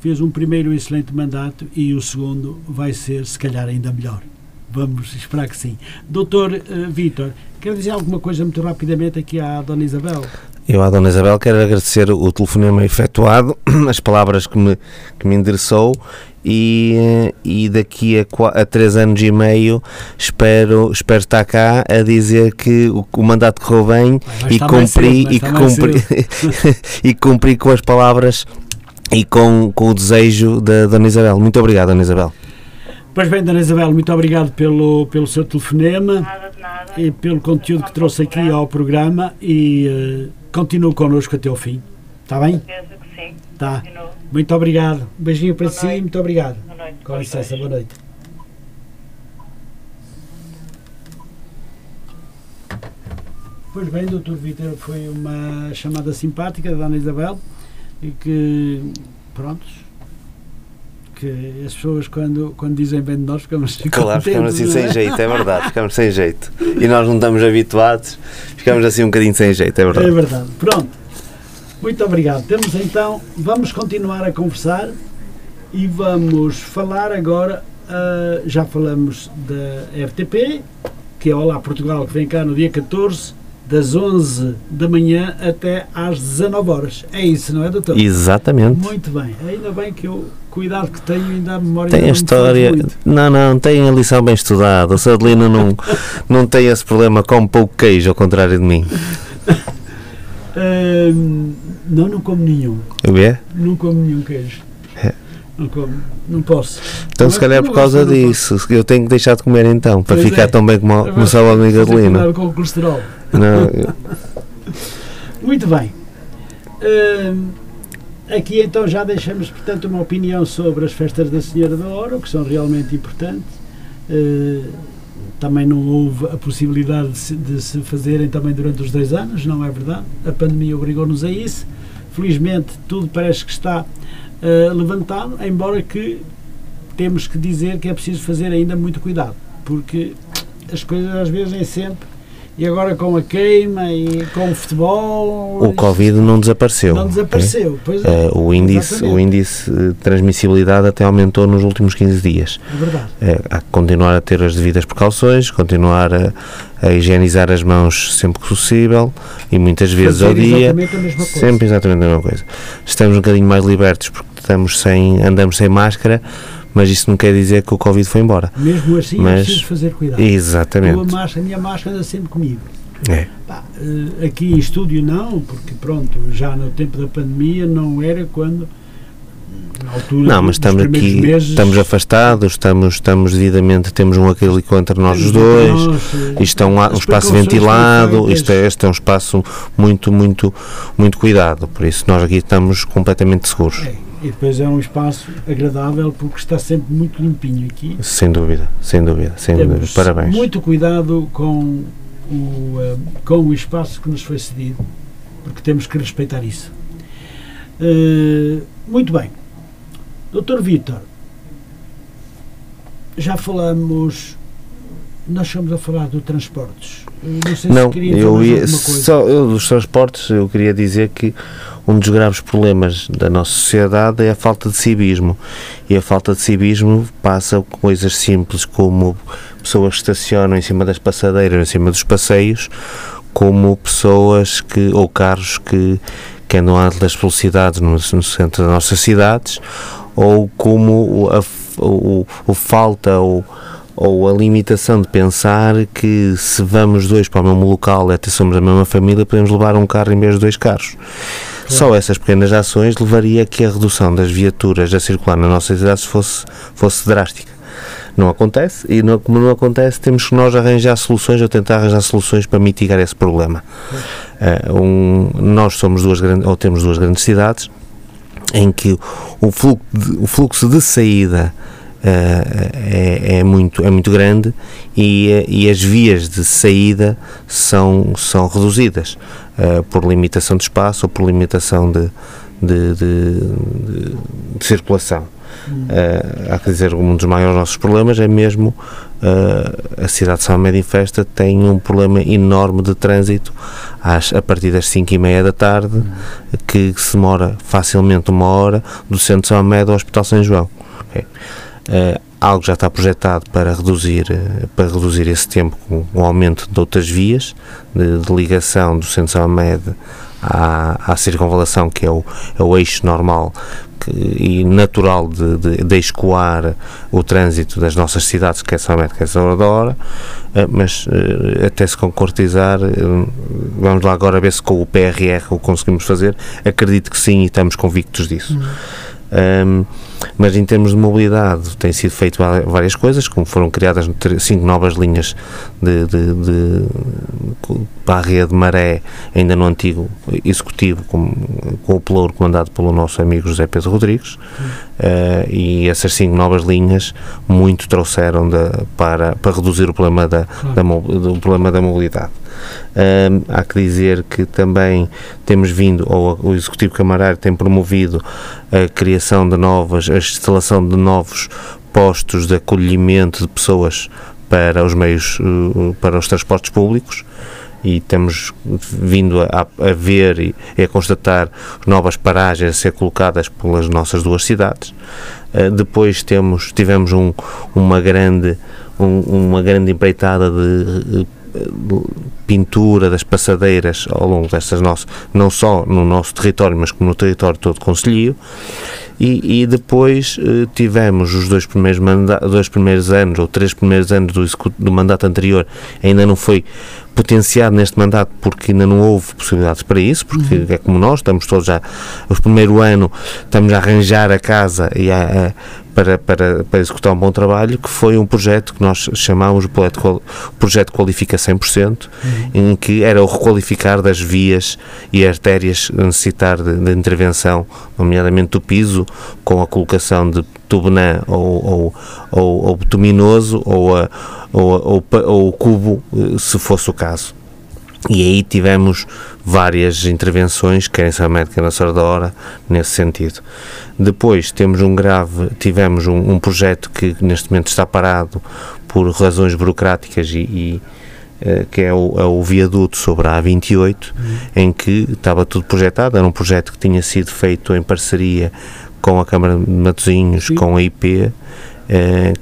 Fez um primeiro excelente mandato e o segundo vai ser, se calhar, ainda melhor. Vamos esperar que sim. Doutor uh, Vítor, quer dizer alguma coisa muito rapidamente aqui à Dona Isabel? Eu à Dona Isabel quero agradecer o telefonema efetuado, as palavras que me, que me endereçou e, e daqui a, a três anos e meio espero, espero estar cá a dizer que o, o mandato correu bem e cumpri, cedo, e, que cumpri e cumpri com as palavras e com, com o desejo da Dona Isabel. Muito obrigado, Dona Isabel. Pois bem, Dona Isabel, muito obrigado pelo, pelo seu telefonema. E pelo conteúdo que trouxe aqui ao programa e uh, continue connosco até ao fim. Está bem? Sim. Tá. Muito obrigado. Um beijinho para boa si e muito obrigado. Boa noite. Com licença, boa noite. Pois bem, doutor Vitor, foi uma chamada simpática da Dona Isabel e que, prontos, que as pessoas quando, quando dizem bem de nós ficamos Claro, ficamos assim sem é? jeito, é verdade, ficamos sem jeito. E nós não estamos habituados, ficamos assim um bocadinho sem jeito, é verdade. É verdade. Pronto. Muito obrigado. Temos então, vamos continuar a conversar e vamos falar agora, uh, já falamos da RTP, que é Olá Portugal, que vem cá no dia 14, das 11 da manhã até às 19 horas. É isso, não é, doutor? Exatamente. Muito bem. Ainda bem que eu, cuidado que tenho, ainda a memória Tem a história. Não, não, tem a lição bem estudada. O Sadelino não, não tem esse problema com pouco queijo, ao contrário de mim. uh, não, não como nenhum. O quê? Não como nenhum queijo. Não como, não posso. Então, não se calhar por causa disso, eu tenho que deixar de comer então, para pois ficar é. tão bem como, como o seu amigo Adelino. com o colesterol. Não. Muito bem. Uh, aqui então já deixamos, portanto, uma opinião sobre as festas da Senhora da Hora, que são realmente importantes. Uh, também não houve a possibilidade de se, de se, fazerem também durante os dois anos, não é verdade? A pandemia obrigou-nos a isso. Felizmente tudo parece que está uh, levantado, embora que temos que dizer que é preciso fazer ainda muito cuidado, porque as coisas às vezes nem sempre E agora com a queima e com o futebol. O Covid não desapareceu. Não desapareceu, é. Uh, o, índice, o índice de transmissibilidade até aumentou nos últimos 15 dias. É verdade. Uh, há que continuar a ter as devidas precauções, continuar a, a higienizar as mãos sempre que possível e muitas vezes ao dia. exatamente a mesma coisa. Sempre exatamente a mesma coisa. Estamos um bocadinho mais libertos porque estamos sem, andamos sem máscara, mas isso não quer dizer que o Covid foi embora. Mesmo assim, é Mas- preciso fazer cuidado. Exatamente. A, máscara, a minha máscara anda sempre comigo. É. Pá, eh, aqui em estúdio não, porque pronto, já no tempo da pandemia não era quando na altura Não, mas estamos aqui, meses, estamos afastados, estamos, estamos devidamente, temos um acrílico entre nós os dois. nós, eh, Isto é um, um espaço ventilado, isto é, este é um espaço muito, muito, muito cuidado, por isso nós aqui estamos completamente seguros, É, e depois é um espaço agradável porque está sempre muito limpinho aqui. sem dúvida, sem dúvida, sem dúvida. Temos Parabéns. muito cuidado com o, eh, com o espaço que nos foi cedido, porque temos que respeitar isso. Eh, muito bem. Doutor Vítor, já falamos, nós estamos a falar do transportes. Não sei Não, se queria eu ia, só eu, dos transportes, eu queria dizer que um dos graves problemas da nossa sociedade é a falta de civismo. E a falta de civismo passa com coisas simples como pessoas que estacionam em cima das passadeiras, em cima dos passeios, como pessoas que, ou carros que, que andam a altas velocidades no, no centro das nossas cidades, ou como a, o, o falta ou, ou a limitação de pensar que se vamos dois para o mesmo local até somos a mesma família, podemos levar um carro em vez de dois carros. Só essas pequenas ações levaria a que a redução das viaturas a circular na nossa cidade fosse, fosse drástica. Não acontece e não, como não acontece temos que nós arranjar soluções ou tentar arranjar soluções para mitigar esse problema. Eh, um, nós somos duas grandes, ou temos duas grandes cidades em que o fluxo de, o fluxo de saída é, é muito, é muito grande e, eh, e as vias de saída são, são reduzidas eh, por limitação de espaço ou por limitação de, de, de- de- circulação. Eh, há que dizer, um dos maiores nossos problemas é mesmo eh, a cidade de São Médio em Festa tem um problema enorme de trânsito às, a partir das 5 e meia da tarde que se demora facilmente uma hora do centro de São Médio ao Hospital São João. Ok? Eh, algo já está projetado para reduzir, eh, para reduzir esse tempo com o aumento de outras vias de, de ligação do centro Médio à, à circunvalação, que é o, é o eixo normal que- e natural de, de, de escoar o trânsito das nossas cidades, que é São Médio, que é hora, eh, mas eh, até se concretizar, vamos lá agora ver se com o PRR o conseguimos fazer, acredito que sim e estamos convictos disso. Um, mas em termos de mobilidade tem sido feito várias coisas, como foram criadas cinco novas linhas de, de, de- para a rede Maré, ainda no antigo executivo, com, com o pelouro comandado pelo nosso amigo José Pedro Rodrigues, uh, e essas cinco novas linhas muito trouxeram da- para, para reduzir o problema da, da, mo- do problema da mobilidade. Um, há que dizer que também temos vindo, ou o Executivo Camarário tem promovido a criação de novas, a instalação de novos postos de acolhimento de pessoas para os meios, uh, para os transportes públicos e temos vindo a, a ver e a constatar novas paragens a ser colocadas pelas nossas duas cidades. Uh, depois temos, tivemos um, uma, grande, um- uma grande empreitada de, uh, pintura das passadeiras ao longo destas nossas, não só no nosso território, mas como no território todo concelhio. E, e depois eh, tivemos os dois primeiros, manda dois primeiros anos, ou três primeiros anos do, do mandato anterior, ainda não foi potenciado neste mandato porque ainda não houve possibilidades para isso, porque é como nós, estamos todos já, o primeiro ano, estamos a arranjar a casa e a, a- para, para, para executar um bom trabalho, que foi um projeto que nós chamámos o projeto, projeto Qualifica 100%, em que era o requalificar das vias e artérias a necessitar de, de intervenção, nomeadamente do piso, com a colocação de tubenã ou, ou, ou, ou bituminoso ou, a, ou, ou, ou cubo, eh, se fosse o caso. E aí tivemos várias intervenções, quer em São Médico, quer na Senhora da Hora, nesse sentido. Depois temos um grave, tivemos um, um projeto que neste momento está parado por razões burocráticas e, e, eh, que é o, é o, viaduto sobre a A28, uhum. em que estava tudo projetado, era um projeto que tinha sido feito em parceria com a Câmara de Matosinhos, Sim. com a IP,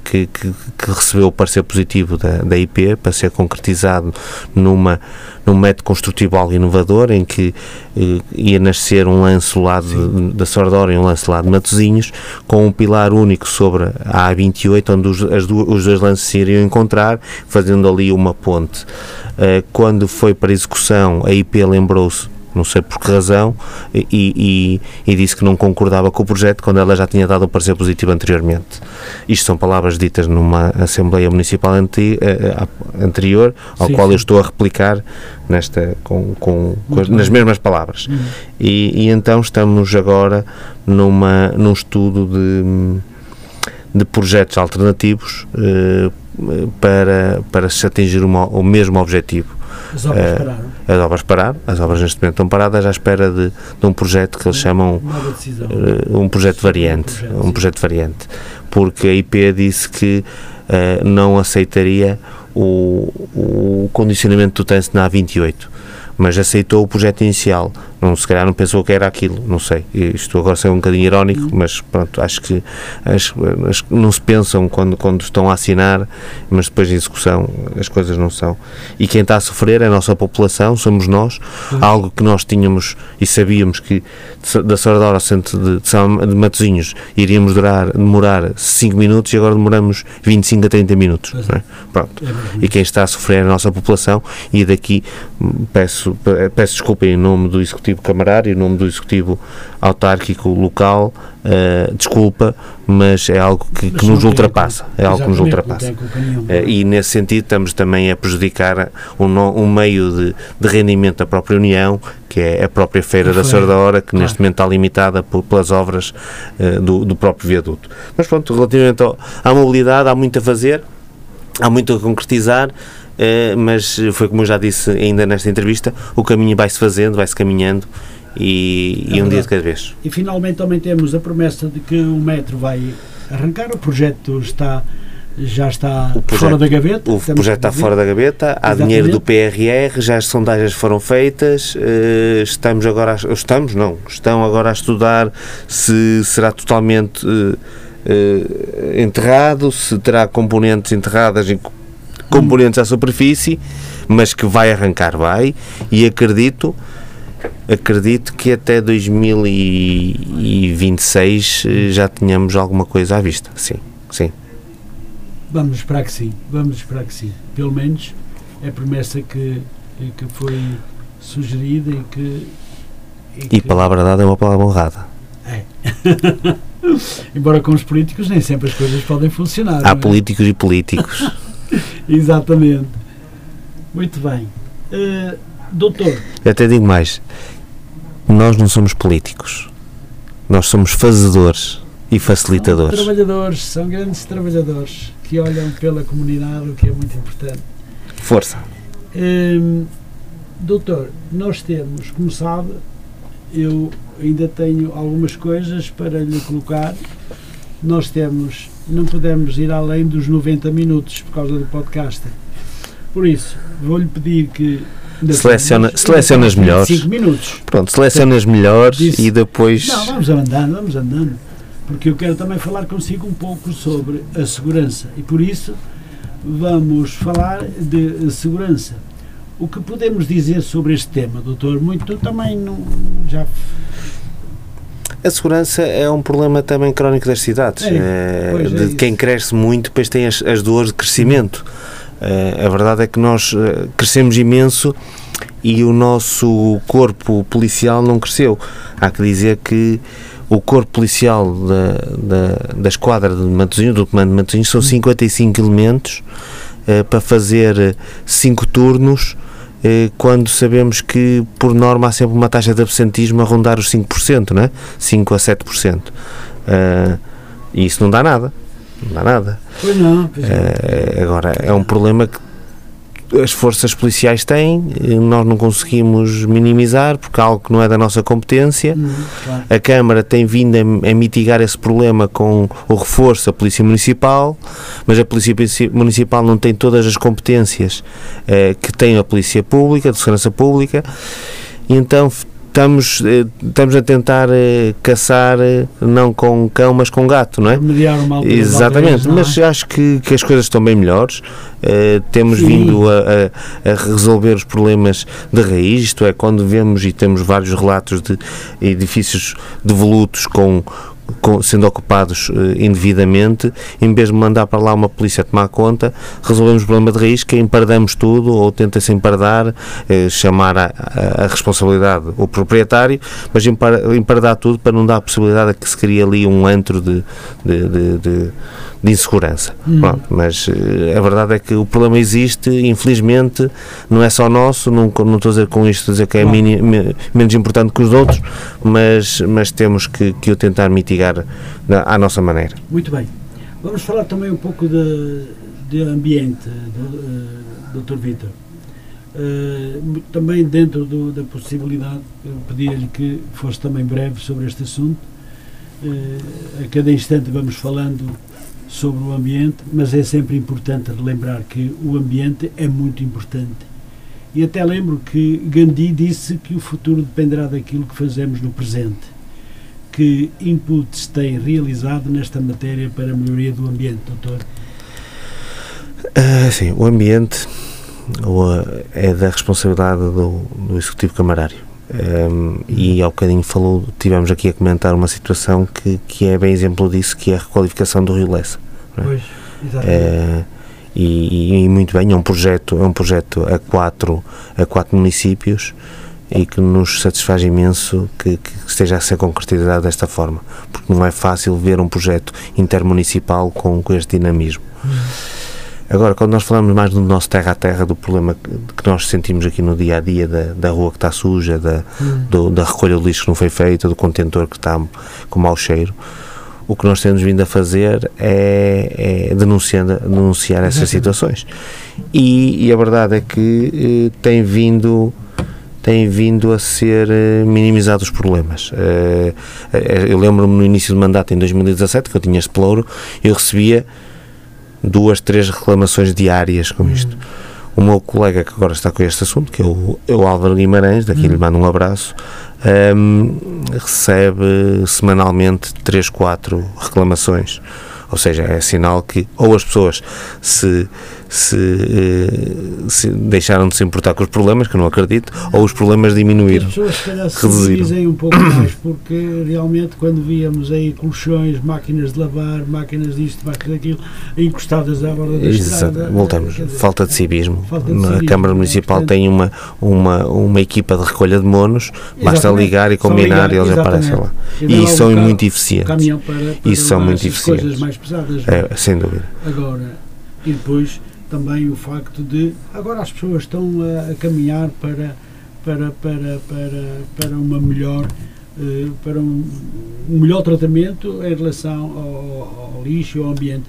que, que, que, recebeu o parecer positivo da, da IP para ser concretizado numa, num método construtivo algo inovador em que eh, ia nascer um lance lá de, da Sordora e um lance lá de Matosinhos com um pilar único sobre a A28 onde os, as duas, os dois lances se iriam encontrar fazendo ali uma ponte. Eh, quando foi para execução a IP lembrou-se não sei por que razão, e, e, e, disse que não concordava com o projeto quando ela já tinha dado o parecer positivo anteriormente. Isto são palavras ditas numa Assembleia Municipal anti, uh, anterior, ao sim, qual sim. eu estou a replicar nesta, com, com, com nas mesmas palavras. Uhum. E, e, então estamos agora numa, num estudo de, de projetos alternativos uh, para, para se atingir uma, o mesmo objetivo as obras uh, pararam? As obras pararam, as obras neste momento estão paradas à espera de, de um projeto que eles chamam uh, um projeto variante, um projeto, um projeto variante, porque a IP disse que uh, não aceitaria o, o condicionamento do trânsito na A28 mas aceitou o projeto inicial. Não, se calhar não pensou que era aquilo, não sei. Isto agora é um bocadinho irónico, uhum. mas pronto, acho que, acho, acho não se pensam quando, quando estão a assinar, mas depois de execução as coisas não são. E quem está a sofrer é a nossa população, somos nós, uhum. algo que nós tínhamos e sabíamos que da Saradora ao centro de, de, de Matosinhos iríamos durar, demorar 5 minutos e agora demoramos 25 a 30 minutos. É? Pronto. É e quem está a sofrer é a nossa população e daqui peço, peço desculpa em nome do Executivo Camarário, em nome do Executivo Autárquico Local, uh, desculpa, mas é algo que, que nos ultrapassa. É algo que nos ultrapassa. Uh, e nesse sentido estamos também a prejudicar um, um meio de, de rendimento da própria União, que é a própria Feira da Senhora da Hora, que claro. neste momento está limitada por, pelas obras uh, do, do, próprio viaduto. Mas pronto, relativamente ao, à mobilidade, há muito a fazer, há muito a concretizar. Eh, mas foi como eu já disse ainda nesta entrevista, o caminho vai-se fazendo, vai-se caminhando e, é e um dia de cada vez. E finalmente também temos a promessa de que o metro vai arrancar, o projeto está já está projeto, fora da gaveta. O projeto está fora da gaveta, há Exatamente. dinheiro do PRR, já as sondagens foram feitas, eh, estamos agora, a, estamos não, estão agora a estudar se será totalmente eh, enterrado, se terá componentes enterradas em componentes à superfície, mas que vai arrancar, vai, e acredito acredito que até 2026 eh, já tenhamos alguma coisa à vista, sim, sim. Vamos esperar que sim, vamos esperar que sim. Pelo menos é a promessa que, que foi sugerida e que... E, e que... palavra dada é uma palavra honrada. É. Embora com os políticos nem sempre as coisas podem funcionar. Há é? políticos e políticos. Exatamente. Muito bem. Uh, doutor. Eu até digo mais. Nós não somos políticos. Nós somos fazedores e facilitadores. São trabalhadores, são grandes trabalhadores que olham pela comunidade, o que é muito importante. Força. Uh, doutor, nós temos, como sabe, eu ainda tenho algumas coisas para lhe colocar. Nós temos não podemos ir além dos 90 minutos por causa do podcast. Por isso, vou-lhe pedir que seleciona, seleciona as melhores. 5 minutos. Pronto, seleciona as melhores Disse, e depois. Não, vamos andando, vamos andando. Porque eu quero também falar consigo um pouco sobre a segurança e por isso vamos falar de segurança. O que podemos dizer sobre este tema, doutor? Muito também não, já a segurança é um problema também crónico das cidades. É, é, de é quem cresce muito, depois tem as, as dores de crescimento. É, a verdade é que nós eh, crescemos imenso e o nosso corpo policial não cresceu. Há que dizer que o corpo policial da, da, da esquadra de Matosinhos, do comando de Matosinhos, são 55 elementos uh, para fazer 5 turnos eh, quando sabemos que, por norma, há sempre uma taxa de absentismo a rondar os 5%, não é? 5% a 7%. Uh, e isso não dá nada. Não dá nada. Pois não. Pois uh, agora, é um problema que as forças policiais têm, nós não conseguimos minimizar porque é algo que não é da nossa competência. Hum, claro. A Câmara tem vindo a, a mitigar esse problema com o reforço da Polícia Municipal, mas a Polícia Municipal não tem todas as competências eh, que tem a Polícia Pública, de Segurança Pública, e então estamos, eh, estamos a tentar eh, caçar eh, não com cão, mas com gato, não é? Mal pela Exatamente, não é? mas acho que, que as coisas estão bem melhores. Eh, temos Sim. vindo a, a- a resolver os problemas de raiz, isto é, quando vemos e temos vários relatos de edifícios devolutos com. Sendo ocupados eh, indevidamente, em vez de mandar para lá uma polícia tomar conta, resolvemos o problema de raiz, que empardamos tudo ou tenta-se empardar, eh, chamar a, a- a responsabilidade o proprietário, mas empar- empardar tudo para não dar a possibilidade de que se crie ali um antro de, de, de- de- de insegurança. Hum. Pronto, mas eh, a verdade é que o problema existe, infelizmente, não é só nosso, não, não estou a dizer com isto dizer que é mini- me- menos importante que os outros, mas, mas temos que, que o tentar mitigar à nossa maneira. Muito bem. Vamos falar também um pouco de, de ambiente, do, Dr. Vítor. Eh, mu- também dentro do- da possibilidade, eu pedia-lhe que fosse também breve sobre este assunto. Eh, a cada instante vamos falando sobre o ambiente, mas é sempre importante relembrar que o ambiente é muito importante. E até lembro que Gandhi disse que o futuro dependerá daquilo que fazemos no presente que inputs tem realizado nesta matéria para a melhoria do ambiente, doutor? Ah, sim, o ambiente é da responsabilidade do, do Executivo Camarário. Um, e ao bocadinho falou, tivemos aqui a comentar uma situação que, que é bem exemplo disso, que é a requalificação do Rio Lessa. É? Pois. Eh, e, e muito bem, é um projeto, é um projeto a quatro, a quatro municípios e que nos satisfaz imenso que, que esteja a ser concretizado desta forma, porque não é fácil ver um projeto intermunicipal com, com este dinamismo. Agora, quando nós falamos mais do nosso terra a terra, do problema que, que nós sentimos aqui no dia a dia, da, da rua que está suja, da, Hum. do- da recolha do lixo que não foi feita, do contentor que está com mau cheiro, o que nós temos vindo a fazer é, é denunciando, denunciar essas situações. E, e a verdade é que eh, tem vindo tem vindo a ser eh, minimizados os problemas. Eh, eh, eu lembro-me no início do mandato, em 2017, que eu tinha este pelouro, eu recebia duas, três reclamações diárias com isto. O meu colega que agora está com este assunto, que é o, é o Álvaro Guimarães, daqui lhe mando um abraço, ehm, recebe semanalmente três, quatro reclamações. Ou seja, é sinal que ou as pessoas se, se, eh, se deixaram de se importar com os problemas, que eu não acredito, ou os problemas As diminuíram. pessoas se calhar se Reduziram. um pouco mais porque realmente quando víamos aí colchões, máquinas de lavar, máquinas disto, máquinas daquilo, encostadas à borda da Exato. estrada. Voltamos. dizer, Falta de civismo. Falta de civismo, Câmara é, Municipal portanto- tem uma, uma, uma equipa de recolha de monos, basta ligar e combinar ligar, e eles exatamente. aparecem lá. E E um são muito eficientes. para, para Isso são muito essas coisas eficientes. mais pesadas. É, sem dúvida. Agora, e depois também o facto de agora as pessoas estão a, a caminhar para, para, para, para, para uma melhor eh, para um, um melhor tratamento em relação ao, ao lixo ao ambiente.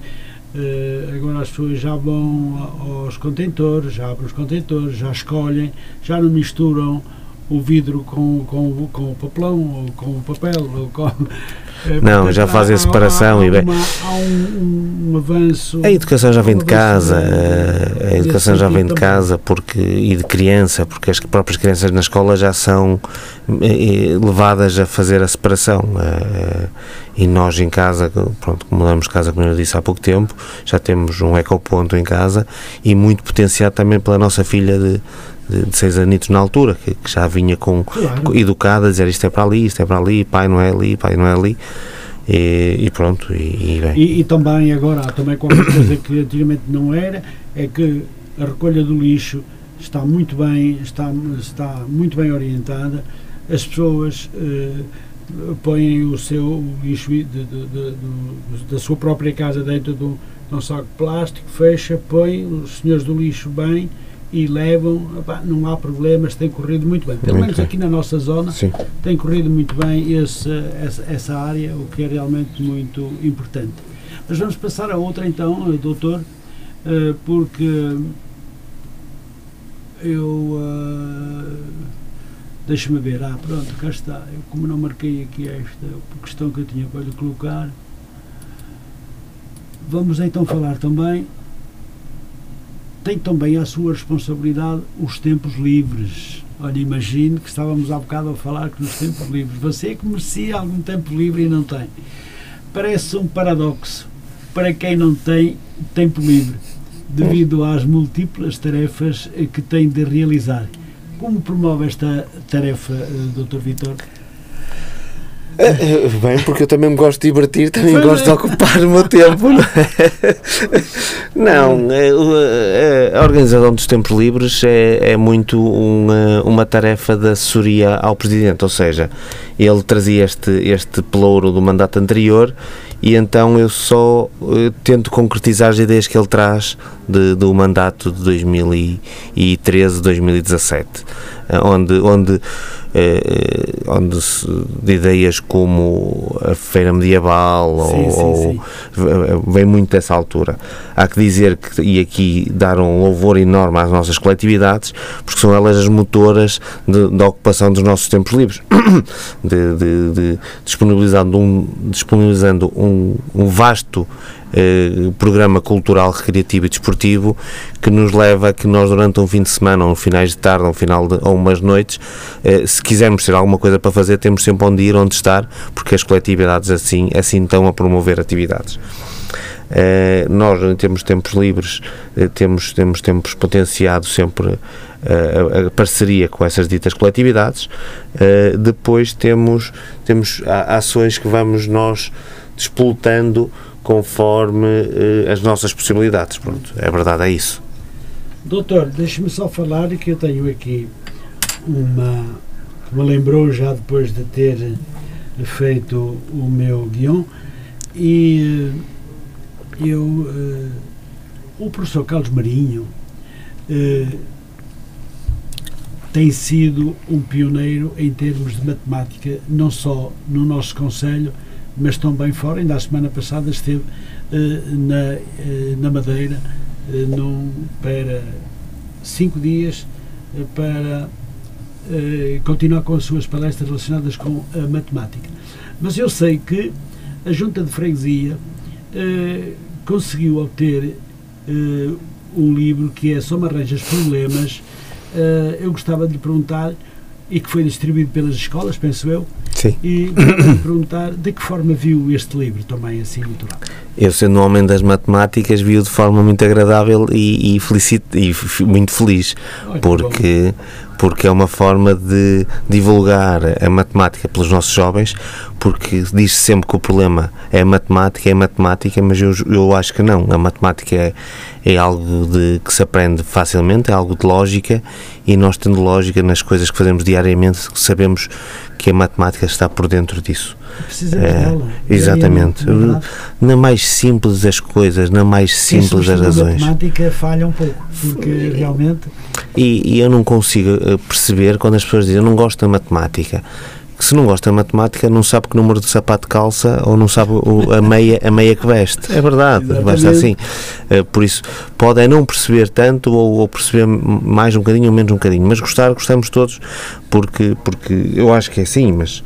Eh, agora as pessoas já vão aos contentores, já abrem os contentores, já escolhem, já não misturam o vidro com, com, com o papelão ou com o papel ou com, Não, portanto, já fazem a há- separação há, e bem- uma- há um, um, avanço A educação já vem de casa, a educação já vem de casa porque, e de criança, porque as próprias crianças na escola já são eh, eh, levadas a fazer a separação. eh, e nós em casa, pronto, mudamos de casa, como eu disse há pouco tempo, já temos um ecoponto em casa e muito potenciado também pela nossa filha de, de, seis anitos na altura, que, que já vinha com, Claro. educada a dizer isto é para ali, isto é para ali, pai não é ali, pai não é ali. E, e pronto, e, e bem. E, e também agora há também qualquer coisa que antigamente não era, é que a recolha do lixo está muito bem, está, está muito bem orientada, as pessoas eh, põem o seu lixo de- de- de- da sua própria casa dentro de um, de um saco de plástico, fecha, põe os senhores do lixo bem e levam, Epá, não há problemas, tem corrido muito bem. Pelo Muito menos bem. aqui na nossa zona Sim. tem corrido muito bem esse, essa, essa área, o que é realmente muito importante. Mas vamos passar a outra então, eh, doutor, eh, porque eu. Uh, Deixa-me ver. Ah, pronto, cá está. Eu, como não marquei aqui esta questão que eu tinha para lhe colocar, vamos então falar também. Tem também a sua responsabilidade os tempos livres. Olha, imagine que estávamos há bocado a falar que nos tempos livres. Você que merecia algum tempo livre e não tem. Parece um paradoxo para quem não tem tempo livre, devido às múltiplas tarefas que tem de realizar. Como promove esta tarefa, eh, Dr. Vitor? Eh, eh, bem, porque eu também me gosto de divertir, também Foi gosto bem. de ocupar o meu tempo. Não, não a organização dos tempos livres é, é muito uma, uma tarefa de assessoria ao Presidente, ou seja, ele trazia este, este pelouro do mandato anterior e então eu só uh, tento concretizar as ideias que ele traz de, do mandato de 2013-2017, onde, onde eh, eh, onde se, de ideias como a feira medieval sim, ou, sim, ou vem muito dessa altura. Há que dizer que, e aqui dar um louvor enorme às nossas coletividades, porque são elas as motoras da ocupação dos nossos tempos livres, de, de, de disponibilizando um, disponibilizando um, um vasto eh, programa cultural, recreativo e desportivo que nos leva a que nós durante um fim de semana, ou um finais de tarde, ou um final de, ou umas noites, eh, se quisermos ter alguma coisa para fazer, temos sempre onde ir, onde estar, porque as coletividades assim, assim estão a promover atividades. Uh, nós, em termos de tempos livres, uh, temos, temos tempos potenciado sempre uh, a, a, parceria com essas ditas coletividades. depois temos, temos ações que vamos nós disputando conforme uh, as nossas possibilidades. Pronto, é verdade, é isso. Doutor, deixe-me só falar que eu tenho aqui uma que me lembrou já depois de ter feito o meu guião e uh, eu uh, o professor Carlos Marinho tem sido um pioneiro em termos de matemática, não só no nosso Conselho, mas também fora. Ainda a semana passada esteve uh, na, uh, na Madeira uh, num, para cinco dias para continuar com as suas palestras relacionadas com a matemática. Mas eu sei que a Junta de Freguesia conseguiu obter um livro que é Só me arranjas problemas. eu gostava de lhe perguntar e que foi distribuído pelas escolas, penso eu. Sim. E perguntar de que forma viu este livro também assim rápido. Eu, sendo um homem das matemáticas, vi-o de forma muito agradável e, e, felicito, e muito feliz, porque, porque é uma forma de divulgar a matemática pelos nossos jovens, porque diz-se sempre que o problema é a matemática, é a matemática, mas eu, eu acho que não. A matemática é, é algo de, que se aprende facilmente, é algo de lógica, e nós, tendo lógica nas coisas que fazemos diariamente, sabemos que a matemática está por dentro disso. Precisa é, dela. Exatamente. na mais simples das coisas, na mais simples das razões. A matemática falha um pouco, porque realmente. E, e eu não consigo eh, perceber quando as pessoas dizem eu não gosto da matemática que se não gosta de matemática não sabe que número de sapato calça ou não sabe o, a, meia, a meia que veste. É verdade, basta assim. Uh, por isso, pode é não perceber tanto ou, ou, perceber mais um bocadinho ou menos um bocadinho, mas gostar, gostamos todos, porque, porque eu acho que é assim, mas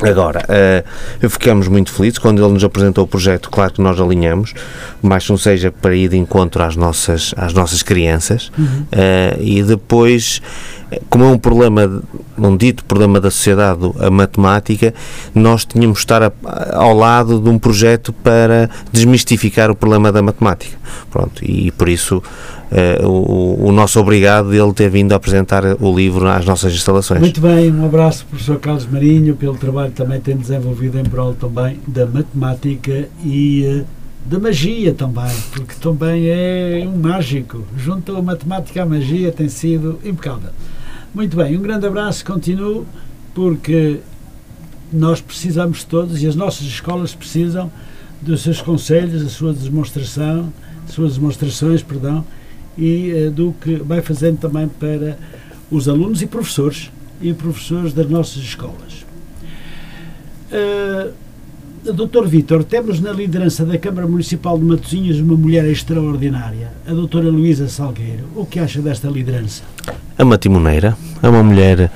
Agora, uh, ficamos muito felizes quando ele nos apresentou o projeto, claro que nós alinhamos, mas não seja para ir de encontro às nossas, às nossas crianças, uhum. uh, e depois como é um problema, um dito problema da sociedade, a matemática, nós tínhamos de estar a, ao lado de um projeto para desmistificar o problema da matemática. Pronto, e por isso uh, o, o, nosso obrigado dele ter vindo apresentar o livro às nossas instalações. Muito bem, um abraço professor Carlos Marinho, pelo trabalho que também tem desenvolvido em prol também da matemática e uh, da magia também, porque também é um mágico. Junto a matemática à magia tem sido impecável. Muito bem, um grande abraço, continuo, porque nós precisamos todos e as nossas escolas precisam dos seus conselhos, da sua demonstração, suas demonstrações, perdão, e uh, do que vai fazendo também para os alunos e professores e professores das nossas escolas. Uh, doutor Vítor, temos na liderança da Câmara Municipal de Matosinhos uma mulher extraordinária, a doutora Luísa Salgueiro. O que acha desta liderança? É uma timoneira, é uma mulher.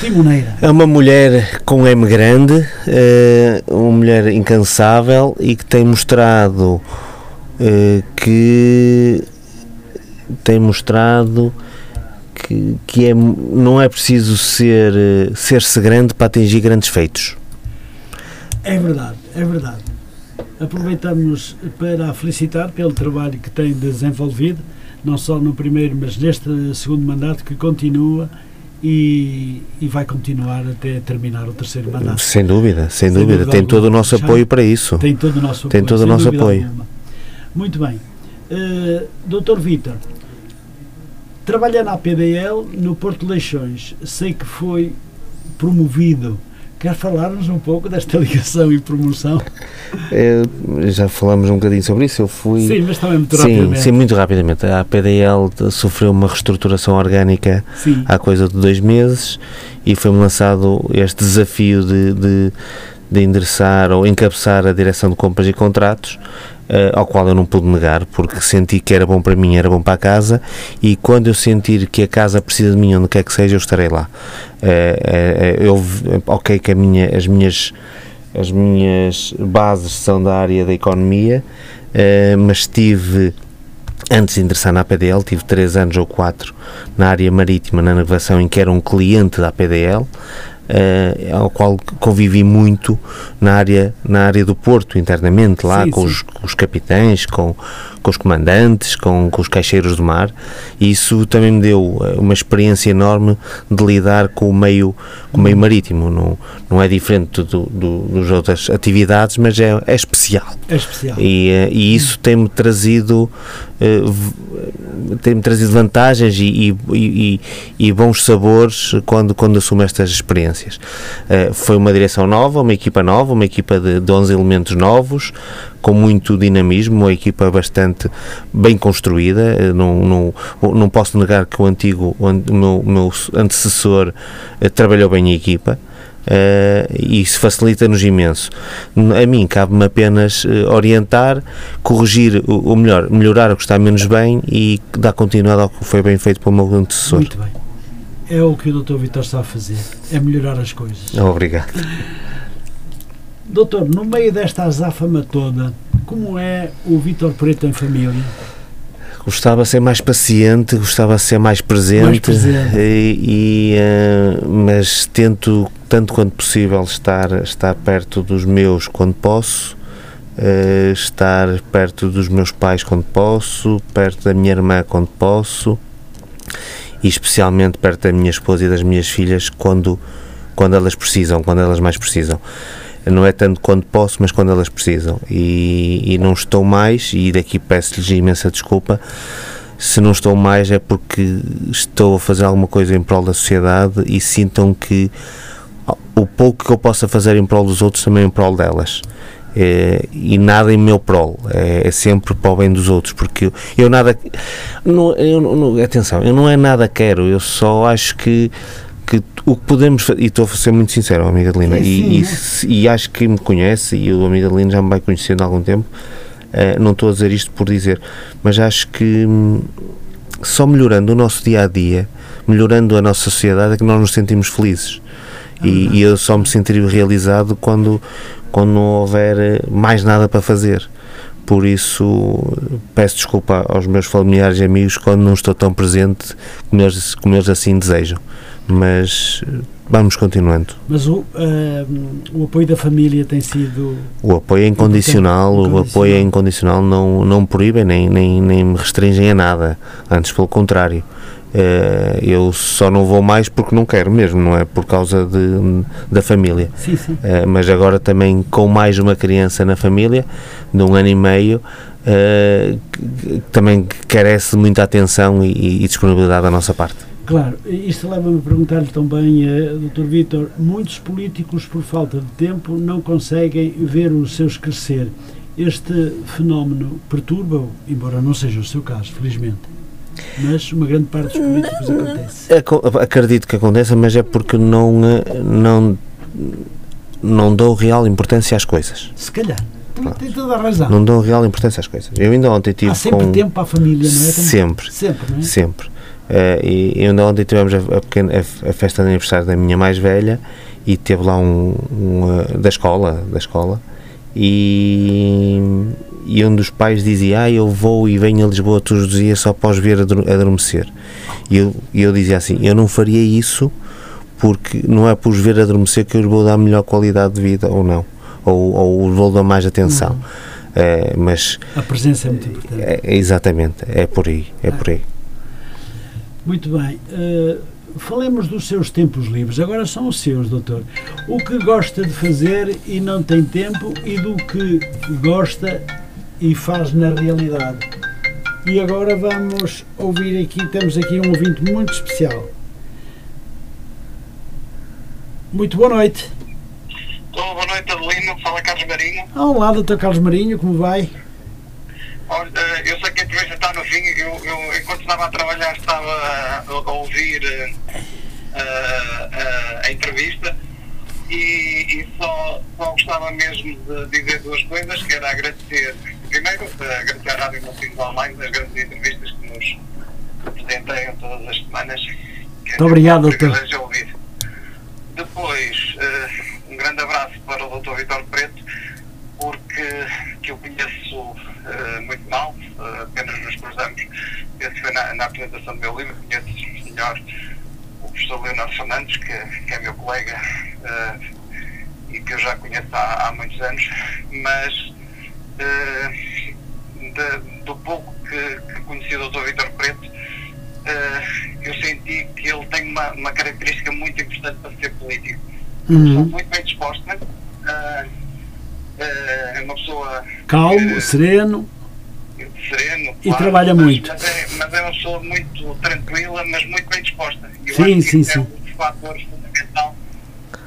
Timoneira. É uma mulher com M grande, é uma mulher incansável e que tem mostrado é, que tem mostrado que, que é, não é preciso ser eh, ser-se grande para atingir grandes feitos. É verdade, é verdade. Aproveitamos para a felicitar pelo trabalho que tem desenvolvido, não só no primeiro, mas neste segundo mandato que continua e, e vai continuar até terminar o terceiro mandato. Sem dúvida, sem, sem dúvida. dúvida. Tem todo o nosso apoio para isso. Tem todo o nosso tem apoio. Todo o nosso apoio. Muito bem. Uh, Doutor Vítor, trabalha na PDL no Porto Leixões. Sei que foi promovido Quer falar-nos um pouco desta ligação e promoção? É, já falamos um bocadinho sobre isso. Eu fui. Sim, mas também muito sim, rapidamente. Sim, muito rapidamente. A PDL sofreu uma reestruturação orgânica sim. há coisa de dois meses e foi-me lançado este desafio de, de, de endereçar ou encabeçar a direção de compras e contratos ao qual eu não pude negar, porque senti que era bom para mim, era bom para a casa, e quando eu sentir que a casa precisa de mim, onde quer que seja, eu estarei lá. Uh, uh, eu, ok, que minha, as minhas as minhas bases são da área da economia, mas tive antes de ingressar na APDL, tive três anos ou quatro na área marítima, na navegação, em que era um cliente da APDL, uh, ao qual convivi muito na área, na área do Porto, internamente, lá sim, com, sim. Os, com, Os, capitães, com, com os comandantes, com, com os caixeiros do mar, e isso também me deu eh, uma experiência enorme de lidar com o meio, com o meio marítimo. Não, não é diferente do, do, dos outras atividades, mas é, é especial. É especial. E, uh, e isso tem-me trazido uh, tem-me trazido vantagens e, e, e, e, bons sabores quando, quando assumo estas experiências. Uh, foi uma direção nova, uma equipa nova, uma equipa de, de 11 elementos novos, com muito dinamismo, uma equipa bastante bem construída. Não, não, não posso negar que o antigo, o meu, meu antecessor uh, trabalhou bem a equipa. Uh, e isso facilita-nos imenso. A mim cabe-me apenas orientar, corrigir, ou melhor, melhorar o que está menos bem e dar continuidade ao que foi bem feito pelo meu antecessor. Muito bem. É o que o Dr. Vitor está a fazer, é melhorar as coisas. Obrigado. Doutor, no meio desta azáfama toda, como é o Vitor Preto em família? Gostava de ser mais paciente, gostava de ser mais presente, mais presente. E, e uh, mas tento tanto quanto possível estar, estar perto dos meus quando posso, uh, estar perto dos meus pais quando posso, perto da minha irmã quando posso e especialmente perto da minha esposa e das minhas filhas quando, quando elas precisam, quando elas mais precisam não é tanto quando posso, mas quando elas precisam. E, e não estou mais, e daqui peço-lhes imensa desculpa. Se não estou mais é porque estou a fazer alguma coisa em prol da sociedade e sintam que o pouco que eu possa fazer em prol dos outros também em prol delas. É, e nada em meu prol, é, é, sempre para o bem dos outros, porque eu, eu nada. Não, eu, não, atenção, eu não é nada quero, eu só acho que que o que podemos e estou a ser muito sincero, amiga Adelina, é e, e, e, acho que me conhece e o amigo Adelina já me vai conhecendo há algum tempo. Uh, não estou a dizer isto por dizer, mas acho que hum, só melhorando o nosso dia a dia, melhorando a nossa sociedade, é que nós nos sentimos felizes. E, e, eu só me sentiria realizado quando, quando não houver eh, mais nada para fazer. Por isso, peço desculpa aos meus familiares e amigos quando não estou tão presente como eles, como eles assim desejam mas vamos continuando. Mas o, uh, o apoio da família tem sido. O apoio é incondicional, o apoio é incondicional, não, não proíbem nem, nem, nem me restringem a nada, antes pelo contrário. Uh, eu só não vou mais porque não quero mesmo, não é por causa de, da família. Sim, sim. Uh, mas agora também com mais uma criança na família, de um ano e meio, uh, também carece de muita atenção e, e disponibilidade da nossa parte. Claro, isto leva-me a perguntar-lhe também, uh, Dr. Vítor, muitos políticos, por falta de tempo, não conseguem ver os seus crescer. Este fenómeno perturba-o, embora não seja o seu caso, felizmente. Mas uma grande parte dos políticos acontece. Acredito que aconteça, mas é porque não, eh, não não dou real importância às coisas. Se calhar. Tem, tem toda a razão. Não dou real importância às coisas. Eu ainda ontem tive Há sempre com... tempo para a família, não é? Também- Sempre. Sempre, não é? Sempre. Eh, e e ainda ontem tivemos a, a pequena, a, a festa de aniversário da minha mais velha e teve lá um, um, eh, da escola, da escola e, e um dos pais dizia, ah, eu vou e venho a Lisboa todos os dias só para os ver ador- adormecer. E eu, eu dizia assim, eu não faria isso porque não é por os ver adormecer que eu lhes vou dar melhor qualidade de vida ou não, ou, ou vou dar mais atenção. Eh, mas A presença é muito importante. é, é exatamente, é por aí, é por aí. Muito bem. eh, falemos dos seus tempos livres. Agora são os seus, doutor. O que gosta de fazer e não tem tempo e do que gosta e faz na realidade. E agora vamos ouvir aqui, temos aqui um ouvinte muito especial. Muito boa noite. Olá, boa noite, Adelino. Fala Carlos Marinho. Olá, doutor Carlos Marinho, como vai? Olha, eu sei que a entrevista está no fim. Eu, eu, enquanto estava a trabalhar, estava a, a ouvir eh, eh, eh, a entrevista e, e só, só gostava mesmo de dizer duas coisas, que era agradecer, primeiro, eh, agradecer à Rádio Mocinhos Online as grandes entrevistas que nos apresenteiam todas as semanas. Muito obrigado, é doutor. Depois, eh, um grande abraço para o Dr. Vitor Preto, porque que eu conheço eh, muito mal, apenas nos cruzamos. Esse foi na, na apresentação do meu livro, conheço melhor o professor Leonardo Fernandes, que, que é meu colega e que eu já conheço há, há muitos anos, mas de- do pouco que, que conheci o Dr. Vitor Preto, eh, eu senti que ele tem uma, uma característica muito importante para ser político. Sou Uhum. muito bem disposta, eh, eh, é uma pessoa Calmo, eh, sereno. sereno. E trabalha mas, muito. Mas é, mas é uma pessoa muito tranquila, mas muito bem disposta. Eu Sim, acho que sim, isso sim. é um fator fundamental